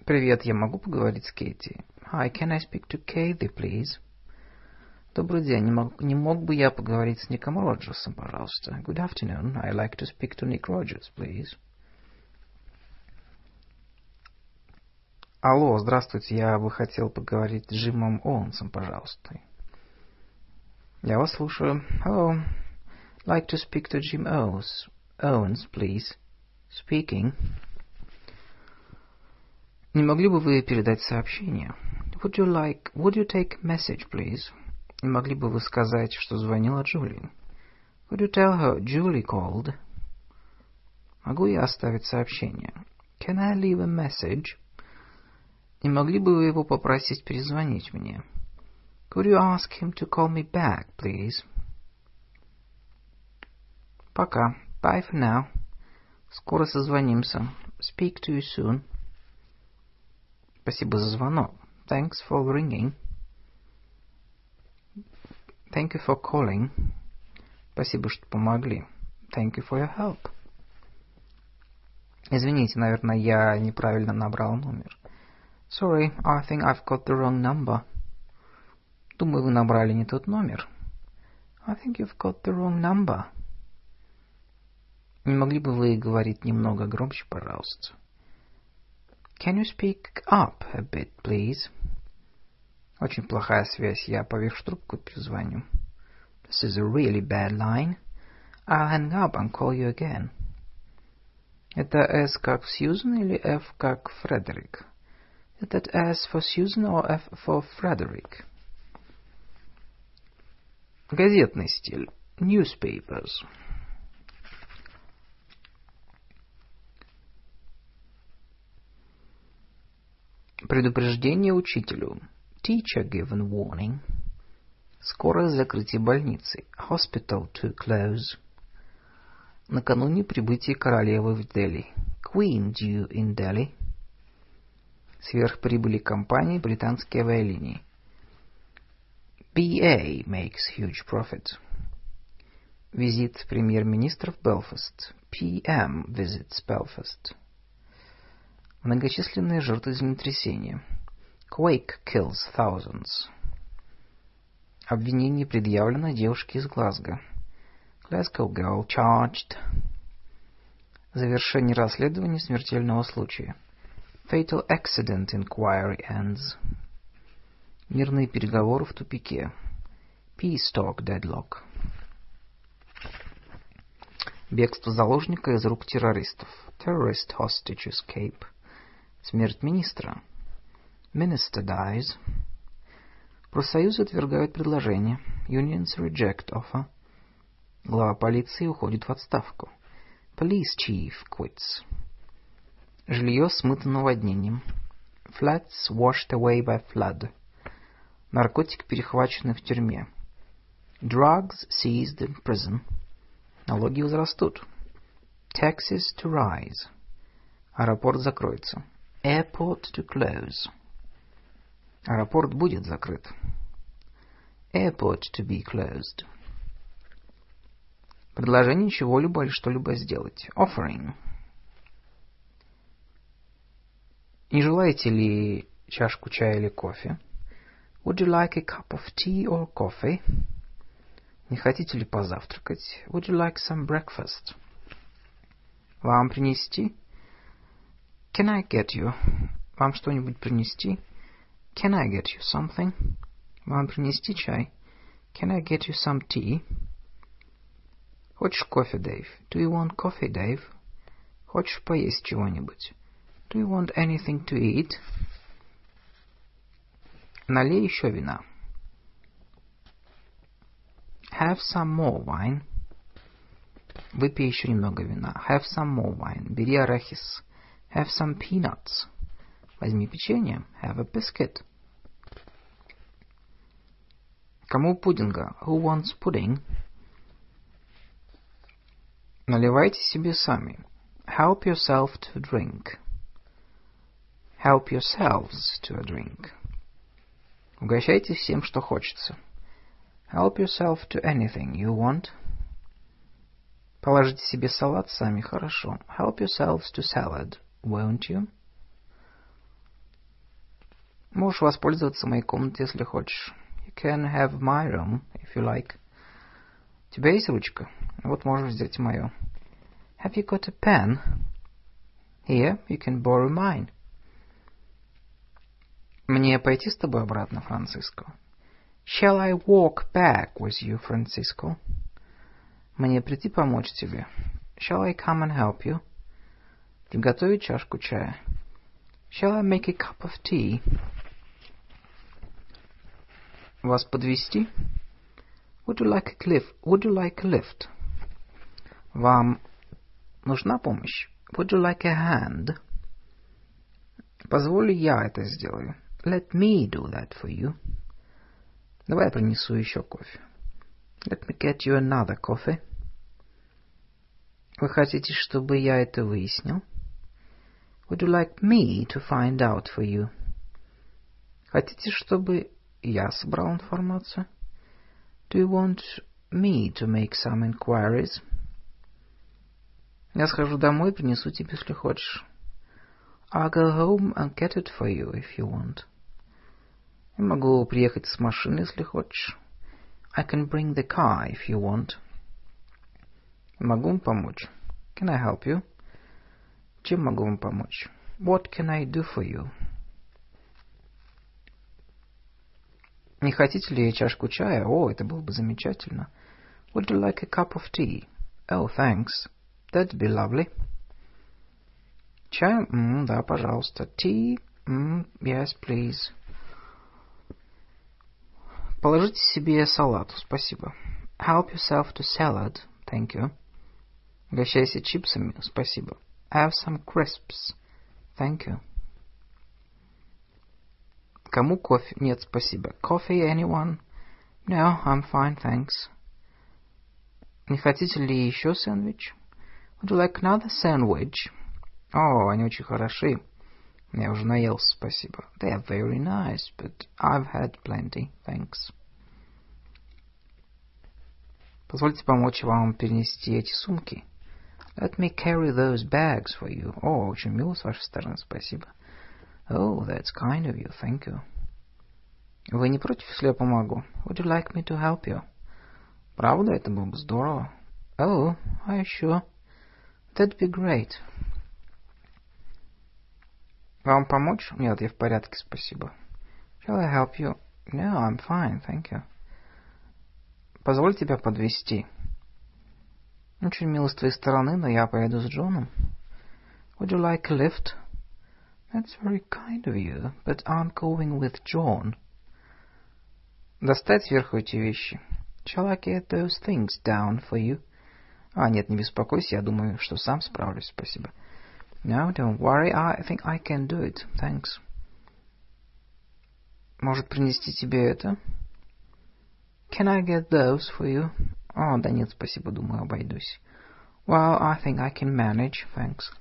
Привет, я могу поговорить с Кейти? Hi, can I speak to Katie, please? Добрый день, не мог, не мог бы я поговорить с Ником Роджерсом, пожалуйста? Good afternoon, I'd like to speak to Nick Rogers, please. Алло, здравствуйте, я бы хотел поговорить с Джимом Оуэнсом, пожалуйста. Я вас слушаю. Hello. Like to speak to Jim Owens. Owens, please. Speaking. Не могли бы вы передать сообщение? Would you like... Would you take message, please? Не могли бы вы сказать, что звонила Джули? Would you tell her Julie called? Могу я оставить сообщение? Can I leave a message? Не могли бы вы его попросить перезвонить мне? Could you ask him to call me back, please? Пока. Bye for now. Скоро созвонимся. Speak to you soon. Спасибо за звонок. Thanks for ringing. Thank you for calling. Спасибо, что помогли. Thank you for your help. Извините, наверное, я неправильно набрал номер. Sorry, I think I've got the wrong number. Думаю, вы набрали не тот номер. I think you've got the wrong number. Не могли бы вы говорить немного громче, пожалуйста? Can you speak up a bit, please? Очень плохая связь. Я повешу трубку и перезвоню. This is a really bad line. I'll hang up and call you again. Это S как Сьюзен или F как Фредерик? Это S for Susan or F for Frederick? Газетный стиль. Newspapers. Предупреждение учителю. Teacher given warning. Скорое закрытие больницы. Hospital to close. Накануне прибытия королевы в Дели. Queen due in Delhi. Сверхприбыли компании британские авиалинии. BA makes huge profit. Визит премьер-министра в Белфаст. PM visits Belfast. Многочисленные жертвы землетрясения. Quake kills thousands. Обвинение предъявлено девушке из Глазго. Glasgow girl charged. Завершение расследования смертельного случая. Fatal accident inquiry ends. Мирные переговоры в тупике. Peace talk deadlock. Бегство заложника из рук террористов. Terrorist hostage escape. Смерть министра. Minister dies. Профсоюзы отвергают предложение. Unions reject offer. Глава полиции уходит в отставку. Police chief quits. Жилье смыто наводнением. Flats washed away by flood. Наркотик перехвачены в тюрьме. Drugs seized in prison. Налоги возрастут. Taxes to rise. Аэропорт закроется. Airport to close. Аэропорт будет закрыт. Airport to be closed. Предложение чего-либо или что-либо сделать. Offering. Не желаете ли чашку чая или кофе? Would you like a cup of tea or coffee? Не хотите ли позавтракать? Would you like some breakfast? Вам принести? Can I get you? Вам что-нибудь принести? Can I get you something? Вам принести чай? Can I get you some tea? Хочешь кофе, Дэйв? Do you want coffee, Dave? Хочешь поесть чего-нибудь? Do you want anything to eat? Налей еще вина. Have some more wine. Выпей еще немного вина. Have some more wine. Бери арахис. Have some peanuts. Возьми печенье. Have a biscuit. Кому пудинга? Who wants pudding? Наливайте себе сами. Help yourself to a drink. Help yourselves to a drink. Угощайтесь всем, что хочется. Help yourself to anything you want. Положите себе салат сами, хорошо. Help yourselves to salad, won't you? Можешь воспользоваться моей комнатой, если хочешь. You can have my room, if you like. У тебя есть ручка? Вот можешь взять мою. Have you got a pen? Here, you can borrow mine. Мне пойти с тобой обратно, Франциско? Shall I walk back with you, Francisco? Мне прийти помочь тебе? Shall I come and help you? Приготовить чашку чая? Shall I make a cup of tea? Вас подвести? Would you like a cliff? Would you like a lift? Вам нужна помощь? Would you like a hand? Позволь я это сделаю. Let me do that for you. Давай я принесу еще кофе. Let me get you another coffee. Вы хотите, чтобы я это выяснил? Would you like me to find out for you? Хотите, чтобы я собрал информацию? Do you want me to make some inquiries? Я схожу домой и принесу тебе, если хочешь. I'll go home and get it for you if you want. Я могу приехать с машины, если хочешь. I can bring the car if you want. Могу вам помочь? Can I help you? Чем могу вам помочь? What can I do for you? Не хотите ли чашку чая? О, это было бы замечательно. Would you like a cup of tea? Oh, thanks. That'd be lovely. Чай? Mm, да, пожалуйста. Tea? Mm, yes, please. Положите себе салату, спасибо. Help yourself to salad, thank you. Угощайся чипсами, спасибо. Have some crisps, thank you. Кому кофе? Нет, спасибо. Coffee, anyone? No, I'm fine, thanks. Не хотите ли еще сэндвич? Would you like another sandwich? О, они очень хороши. Я уже наелся, спасибо. They are very nice, but I've had plenty, thanks. Позвольте помочь вам перенести эти сумки. Let me carry those bags for you. О, очень мило с вашей стороны, спасибо. Oh, that's kind of you, thank you. Вы не против, если я помогу? Would you like me to help you? Правда, это было бы здорово. Oh, are you sure? That'd be great. Вам помочь? Нет, я в порядке, спасибо. Shall I help you? No, I'm fine, thank you. Позволь тебя подвести. Очень мило с твоей стороны, но я поеду с Джоном. Would you like a lift? That's very kind of you, but I'm going with John. Достать сверху эти вещи. Shall I get those things down for you? А, нет, не беспокойся, я думаю, что сам справлюсь, спасибо. No, don't worry, I think I can do it, thanks. Может принести тебе это? Can I get those for you? О, да нет, спасибо, думаю, обойдусь. Well, I think I can manage, thanks.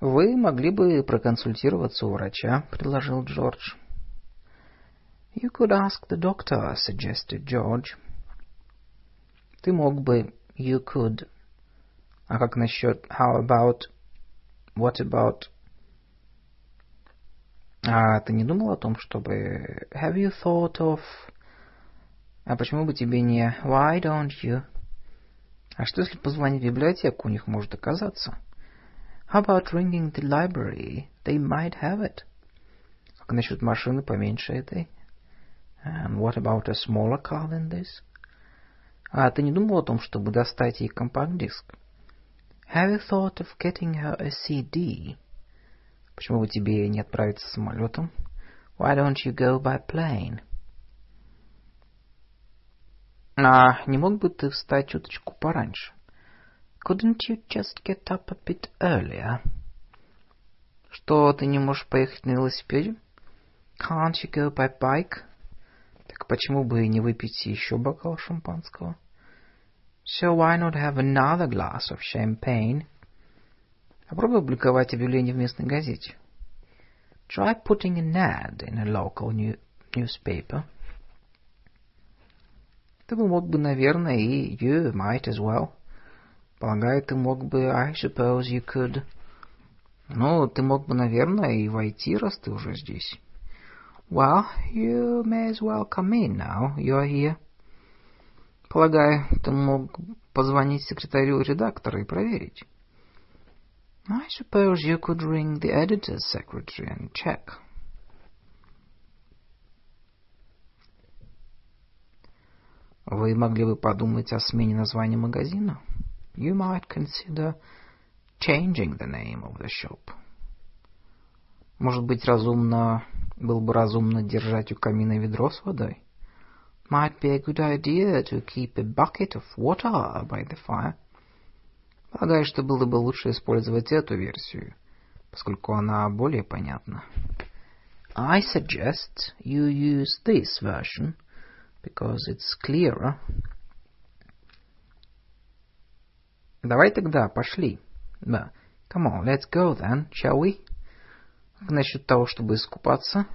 «Вы могли бы проконсультироваться у врача», — предложил Джордж. «You could ask the doctor», — suggested George. «Ты мог бы...» «You could...» «А как насчет... How about...» «What about...» «А ты не думал о том, чтобы...» «Have you thought of...» «А почему бы тебе не...» «Why don't you...» «А что, если позвонить в библиотеку, у них может оказаться?» How about ringing the library? They might have it. Как насчет машины поменьше этой? And what about a smaller car than this? А ты не думал о том, чтобы достать ей компакт-диск? Have you thought of getting her a CD? Почему бы тебе не отправиться самолетом? Why don't you go by plane? А не мог бы ты встать чуточку пораньше? Couldn't you just get up a bit earlier? Что, ты не можешь поехать на велосипеде? Can't you go by bike? Так почему бы не выпить еще бокал шампанского? So why not have another glass of champagne? Попробуй опубликовать объявление в местной газете. Try putting an ad in a local new newspaper. Ты бы мог бы, наверное, и you might as well. Полагаю, ты мог бы... I suppose you could... Ну, ты мог бы, наверное, и войти, раз ты уже здесь. Well, you may as well come in now. You're here. Полагаю, ты мог позвонить секретарю редактора и проверить. I suppose you could ring the editor's secretary and check. Вы могли бы подумать о смене названия магазина? You might consider changing the name of the shop. Может быть, разумно, было бы разумно держать у камина ведро с водой? Might be a good idea to keep a bucket of water by the fire. Полагаю, что было бы лучше использовать эту версию, поскольку она более понятна. I suggest you use this version — because it's clearer. Давай тогда, пошли. Да. Come on, let's go then, shall we? Как насчет того, чтобы искупаться?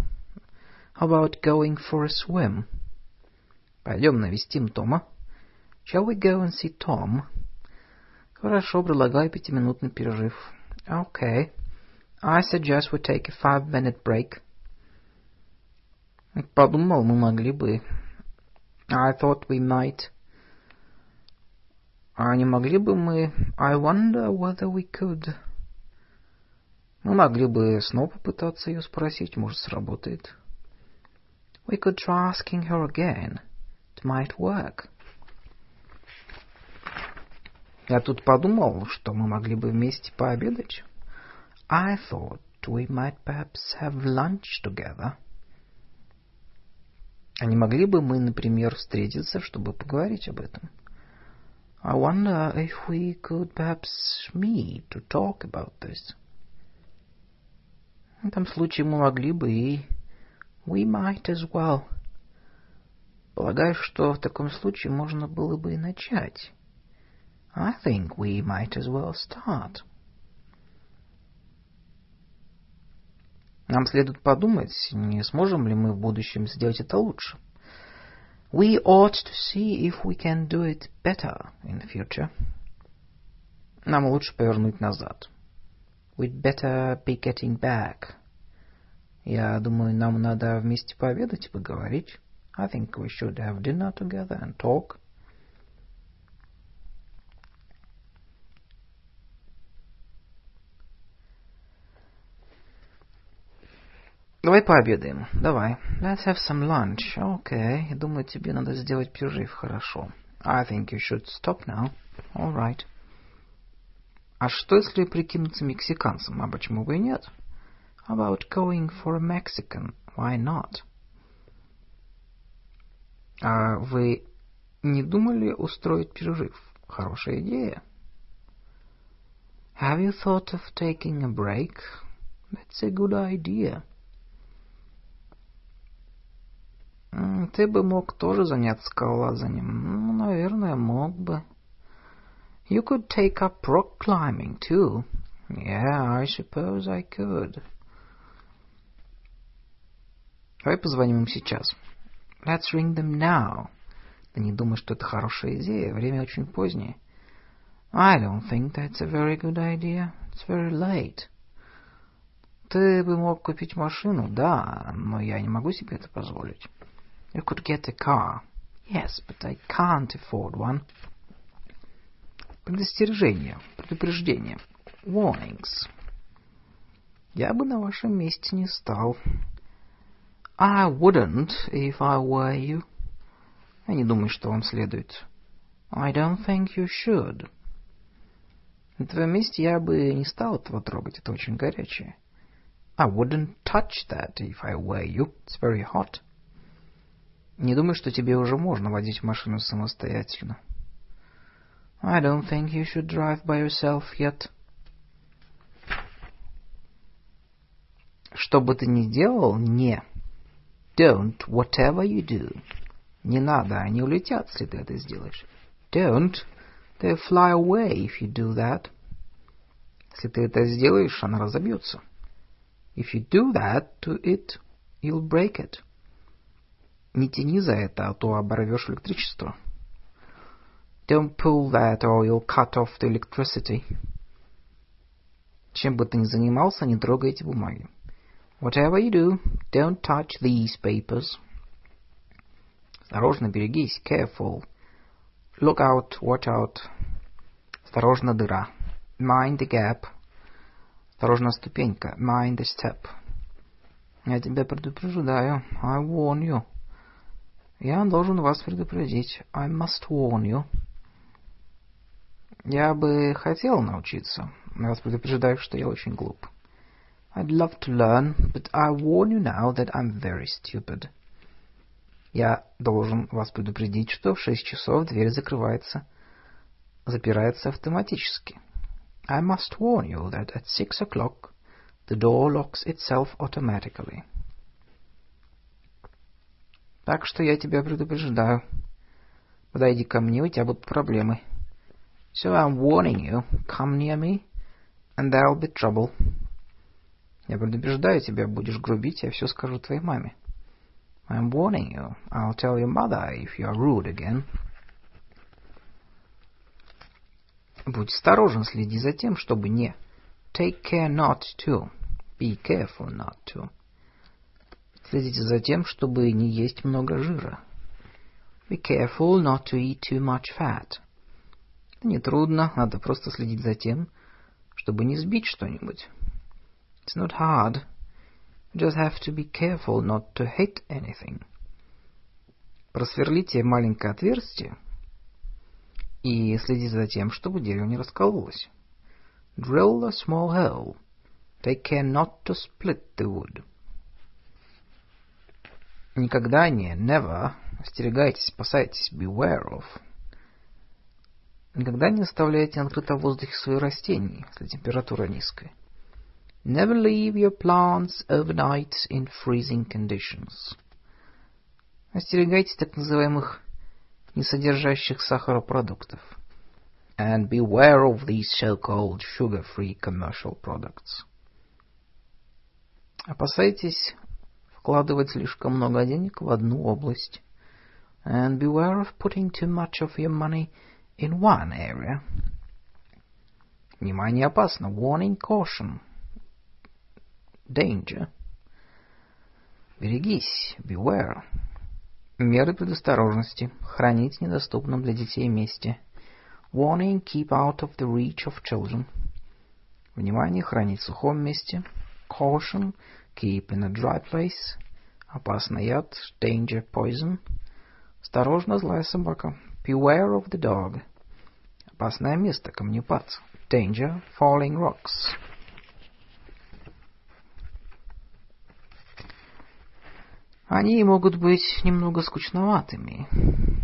How about going for a swim? Пойдем навестим Тома. Shall we go and see Tom? Хорошо, предлагаю пятиминутный перерыв. Okay. I suggest we take a five-minute break. Подумал, мы могли бы I thought we might. А не могли бы мы... I wonder whether we could... Мы могли бы снова попытаться ее спросить, может, сработает. We could try asking her again. It might work. Я тут подумал, что мы могли бы вместе пообедать. I thought we might perhaps have lunch together. А не могли бы мы, например, встретиться, чтобы поговорить об этом? I wonder if we could perhaps meet to talk about this. В этом случае мы могли бы и... We might as well. Полагаю, что в таком случае можно было бы и начать. I think we might as well start. Нам следует подумать, не сможем ли мы в будущем сделать это лучше. We ought to see if we can do it better in the future. Нам лучше повернуть назад. We'd better be getting back. Я думаю, нам надо вместе пообедать и поговорить. I think we should have dinner together and talk. Давай пообедаем. Давай. Let's have some lunch. Okay. Я думаю, тебе надо сделать перерыв. Хорошо. I think you should stop now. All right. А что, если прикинуться мексиканцем? А почему бы и нет? About going for a Mexican? Why not? А вы не думали устроить перерыв? Хорошая идея. Have you thought of taking a break? That's a good idea. Ты бы мог тоже заняться скалолазанием. Ну, наверное, мог бы. You could take up rock climbing, too. Yeah, I suppose I could. Давай позвоним им сейчас. Let's ring them now. Ты не думаешь, что это хорошая идея? Время очень позднее. I don't think that's a very good idea. It's very late. Ты бы мог купить машину, да, но я не могу себе это позволить. You could get a car. Yes, but I can't afford one. Предостережение, предупреждение. Warnings. Я бы на вашем месте не стал. I wouldn't if I were you. Я не думаю, что вам следует. I don't think you should. На твоем месте я бы не стал этого трогать, это очень горячее. I wouldn't touch that if I were you. It's very hot. Не думаю, что тебе уже можно водить машину самостоятельно. I don't think you should drive by yourself yet. Что бы ты ни делал, не. Don't, whatever you do. Не надо, они улетят, если ты это сделаешь. Don't, they fly away if you do that. Если ты это сделаешь, она разобьется. If you do that to it, you'll break it. Не тяни за это, а то оборвешь электричество. Don't pull that or you'll cut off the electricity. Чем бы ты ни занимался, не трогай эти бумаги. Whatever you do, don't touch these papers. Осторожно, берегись, careful. Look out, watch out. Осторожно, дыра. Mind the gap. Осторожно, ступенька. Mind the step. Я тебя предупреждаю. I warn you. Я должен вас предупредить. I must warn you. Я бы хотел научиться. Вас предупреждаю, что я очень глуп. I'd love to learn, but I warn you now that I'm very stupid. Я должен вас предупредить, что в шесть часов дверь закрывается, запирается автоматически. I must warn you that at six o'clock the door locks itself automatically. Так что я тебя предупреждаю. Подойди ко мне, у тебя будут проблемы. So I'm warning you, come near me, and there'll be trouble. Я предупреждаю тебя, будешь грубить, я все скажу твоей маме. I'm warning you. I'll tell your mother if you are rude again. Будь осторожен, следи за тем, чтобы не... Take care not to. Be careful not to. Следите за тем, чтобы не есть много жира. Be careful not to eat too much fat. Не трудно, надо просто следить за тем, чтобы не сбить что-нибудь. It's not hard. You just have to be careful not to hit anything. Просверлите маленькое отверстие и следите за тем, чтобы дерево не раскололось. Drill a small hole. Take care not to split the wood. Никогда не, never, остерегайтесь, спасайтесь, beware of. Никогда не оставляйте на открытом воздухе свои растения, если температура низкая. Never leave your plants overnight in freezing conditions. Остерегайтесь так называемых не содержащих сахара продуктов. And beware of these so-called sugar-free commercial products. Опасайтесь вкладывать слишком много денег в одну область. And beware of putting too much of your money one area. Внимание опасно. Warning, caution. Danger. Берегись. Beware. Меры предосторожности. Хранить в недоступном для детей месте. Warning, keep out of the reach of children. Внимание, хранить в сухом месте. Caution, keep in a dry place. Опасный яд. Danger, poison. Осторожно, злая собака. Beware of the dog. Опасное место, камнепад. Danger, falling rocks. Они могут быть немного скучноватыми.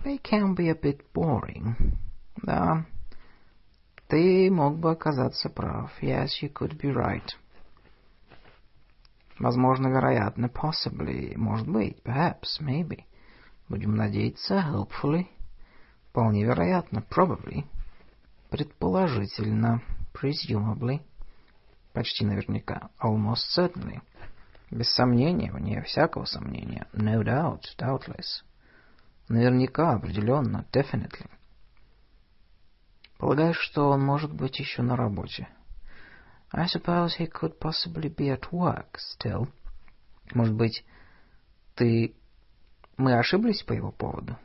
They can be a bit boring. Да, ты мог бы оказаться прав. Yes, you could be right. Возможно, вероятно, possibly, может быть, perhaps, maybe. Будем надеяться, hopefully. Вполне вероятно, probably. Предположительно, presumably. Почти наверняка, almost certainly. Без сомнения, вне всякого сомнения. No doubt, doubtless. Наверняка, определенно, definitely. Полагаю, что он может быть еще на работе. I suppose he could possibly be at work still. Может быть, ты... Мы ошиблись по его поводу?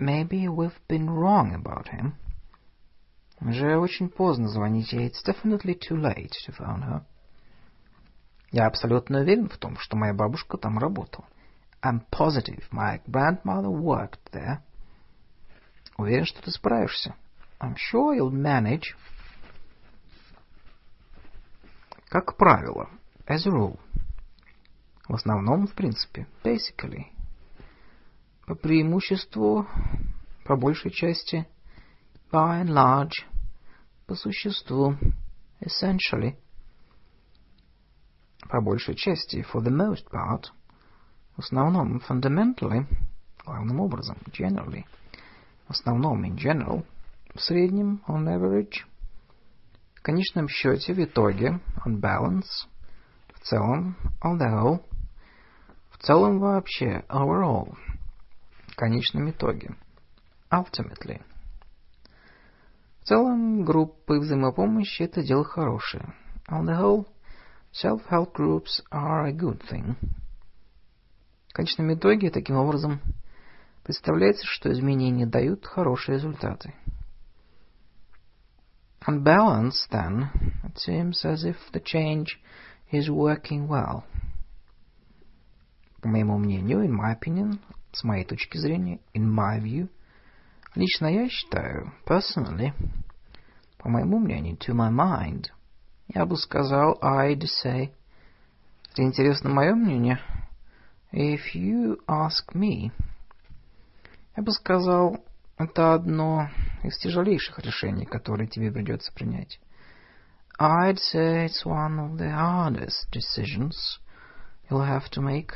Maybe we've been wrong about him. Уже очень поздно звонить ей. It's definitely too late to phone her. Я абсолютно уверен в том, что моя бабушка там работала. I'm positive my grandmother worked there. Уверен, что ты справишься. I'm sure you'll manage. Как правило, as a rule. В основном, в принципе, basically. По преимуществу, по большей части, by and large, по существу, essentially – по большей части, for the most part, в основном, fundamentally, главным образом, generally, в основном, in general, в среднем, on average, в конечном счете, в итоге, on balance, в целом, on the whole, в целом вообще, overall, конечном итоге, ultimately. В целом, группы взаимопомощи – это дело хорошее. On the whole – Self-help groups are a good thing. В конечном итоге, таким образом, представляется, что изменения дают хорошие результаты. On balance, then, it seems as if the change is working well. По моему мнению, in my opinion, с моей точки зрения, in my view, лично я считаю, personally, по моему мнению, to my mind, я бы сказал, I'd say, если интересно мое мнение, if you ask me, я бы сказал, это одно из тяжелейших решений, которые тебе придется принять. I'd say it's one of the hardest decisions you'll have to make.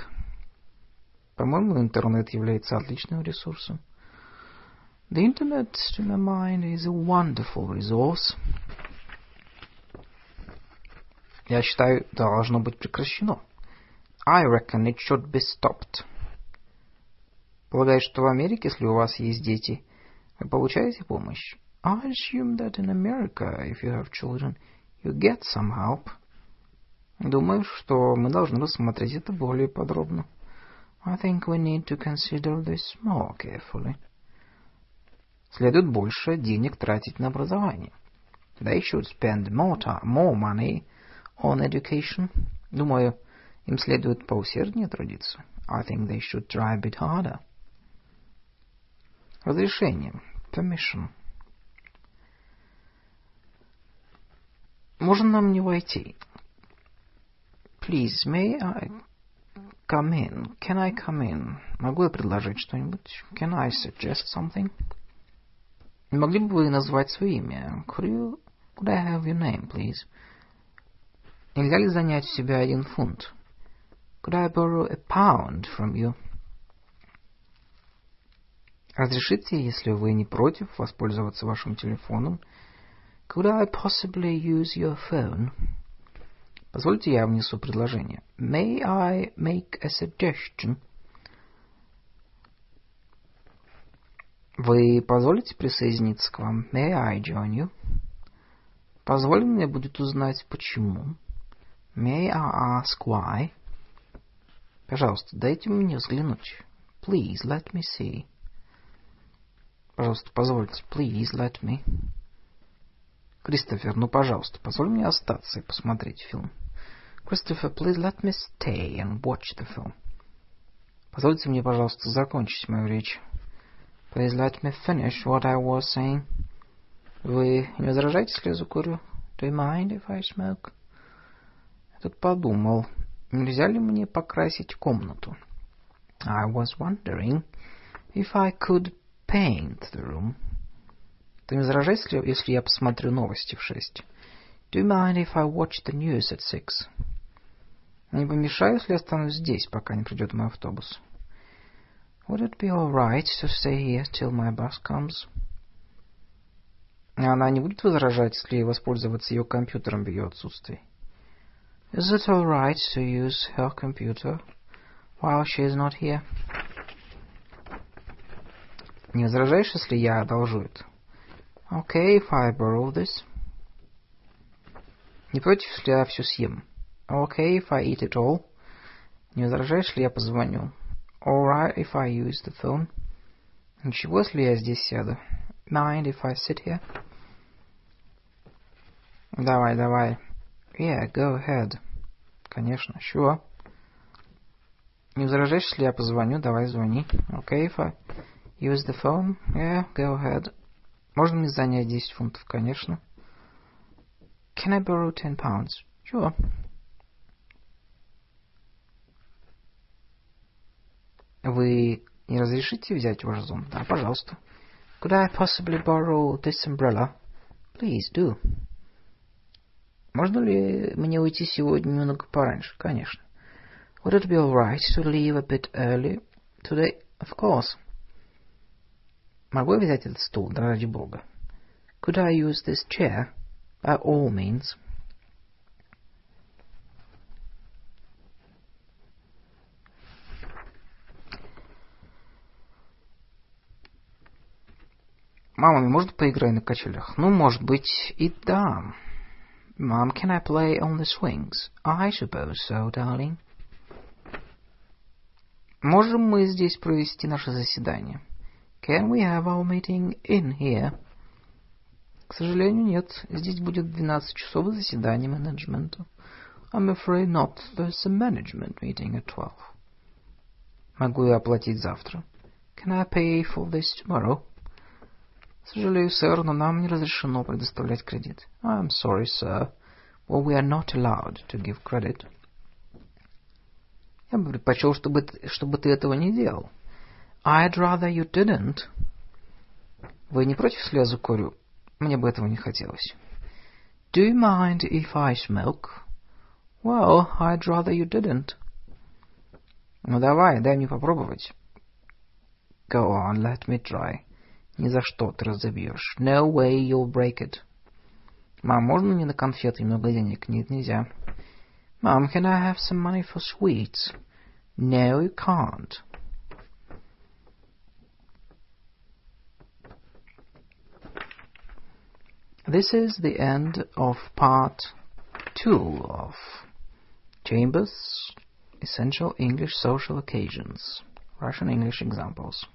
По-моему, интернет является отличным ресурсом. The internet, to my mind, is a wonderful resource. Я считаю, должно быть прекращено. I reckon it should be stopped. Полагаю, что в Америке, если у вас есть дети, вы получаете помощь. I assume that in America, if you have children, you get some help. Думаю, что мы должны рассмотреть это более подробно. I think we need to consider this more carefully. Следует больше денег тратить на образование. They should spend more time, more money on education. Думаю, им следует поусерднее трудиться. I think they should try a bit harder. Разрешение. Permission. Можно нам не войти? Please, may I come in? Can I come in? Могу я предложить что-нибудь? Can I suggest something? Могли бы вы назвать свое имя? Could you... Could I have your name, please? Нельзя ли занять у себя один фунт? Could I borrow a pound from you? Разрешите, если вы не против, воспользоваться вашим телефоном? Could I possibly use your phone? Позвольте я внесу предложение. May I make a suggestion? Вы позволите присоединиться к вам? May I join you? Позволь мне будет узнать, почему. May I ask why? Пожалуйста, дайте мне взглянуть. Please, let me see. Пожалуйста, позвольте. Please, let me. Кристофер, ну, пожалуйста, позволь мне остаться и посмотреть фильм. Christopher, please let me stay and watch the film. Позвольте мне, пожалуйста, закончить мою речь. Please let me finish what I was saying. Вы не возражаете, если я закурю? Do you mind if I smoke? Я тут подумал, нельзя ли мне покрасить комнату? I was wondering if I could paint the room. Ты не возражаешь, если, если я посмотрю новости в шесть? Do you mind if I watch the news at six? Не помешаю, если останусь здесь, пока не придет мой автобус. Would it be all right to stay here till my bus comes? Она не будет возражать, если воспользоваться ее компьютером в ее отсутствии. Is it all right to use her computer while she is not here? Не возражаешь, если я одолжу это? Okay, if I borrow this. Не против, если я все съем? Okay, if I eat it all. Не возражаешь, если я позвоню? Alright, if I use the phone. Ничего, если я здесь сяду? Mind if I sit here? Давай, давай. Yeah, go ahead. Конечно, sure. Не возражаешь, если я позвоню? Давай, звони. Okay, if I use the phone? Yeah, go ahead. Можно мне занять 10 фунтов? Конечно. Can I borrow 10 pounds? Sure. Вы не разрешите взять ваш зонт? Да, пожалуйста. Could I possibly borrow this umbrella? Please do. Можно ли мне уйти сегодня немного пораньше? Конечно. Would it be all right to leave a bit early today? Of course. Могу я взять этот стул, да ради бога? Could I use this chair? By all means. Мама, можно поиграть на качелях? Ну, может быть, и да. Mom, can I play on the swings? I suppose so, darling. Можем мы здесь провести наше заседание? Can we have our meeting in here? К сожалению, нет. Здесь будет 12 часов заседания менеджмента. I'm afraid not. There's a management meeting at 12. Могу я оплатить завтра? Can I pay for this tomorrow? Сожалею, сэр, но нам не разрешено предоставлять кредит. I'm sorry, sir. Well, we are not allowed to give credit. Я бы предпочел, чтобы, чтобы ты этого не делал. I'd rather you didn't. Вы не против, если я закурю? Мне бы этого не хотелось. Do you mind if I smoke? Well, I'd rather you didn't. Ну давай, дай мне попробовать. Go on, let me try. Ни за что ты разобьешь. No way you'll break it. Мам, можно мне на конфеты немного денег? Нет, нельзя. Mom, can I have some money for sweets? No, you can't. This is the end of part two of Chambers Essential English Social Occasions Russian English Examples.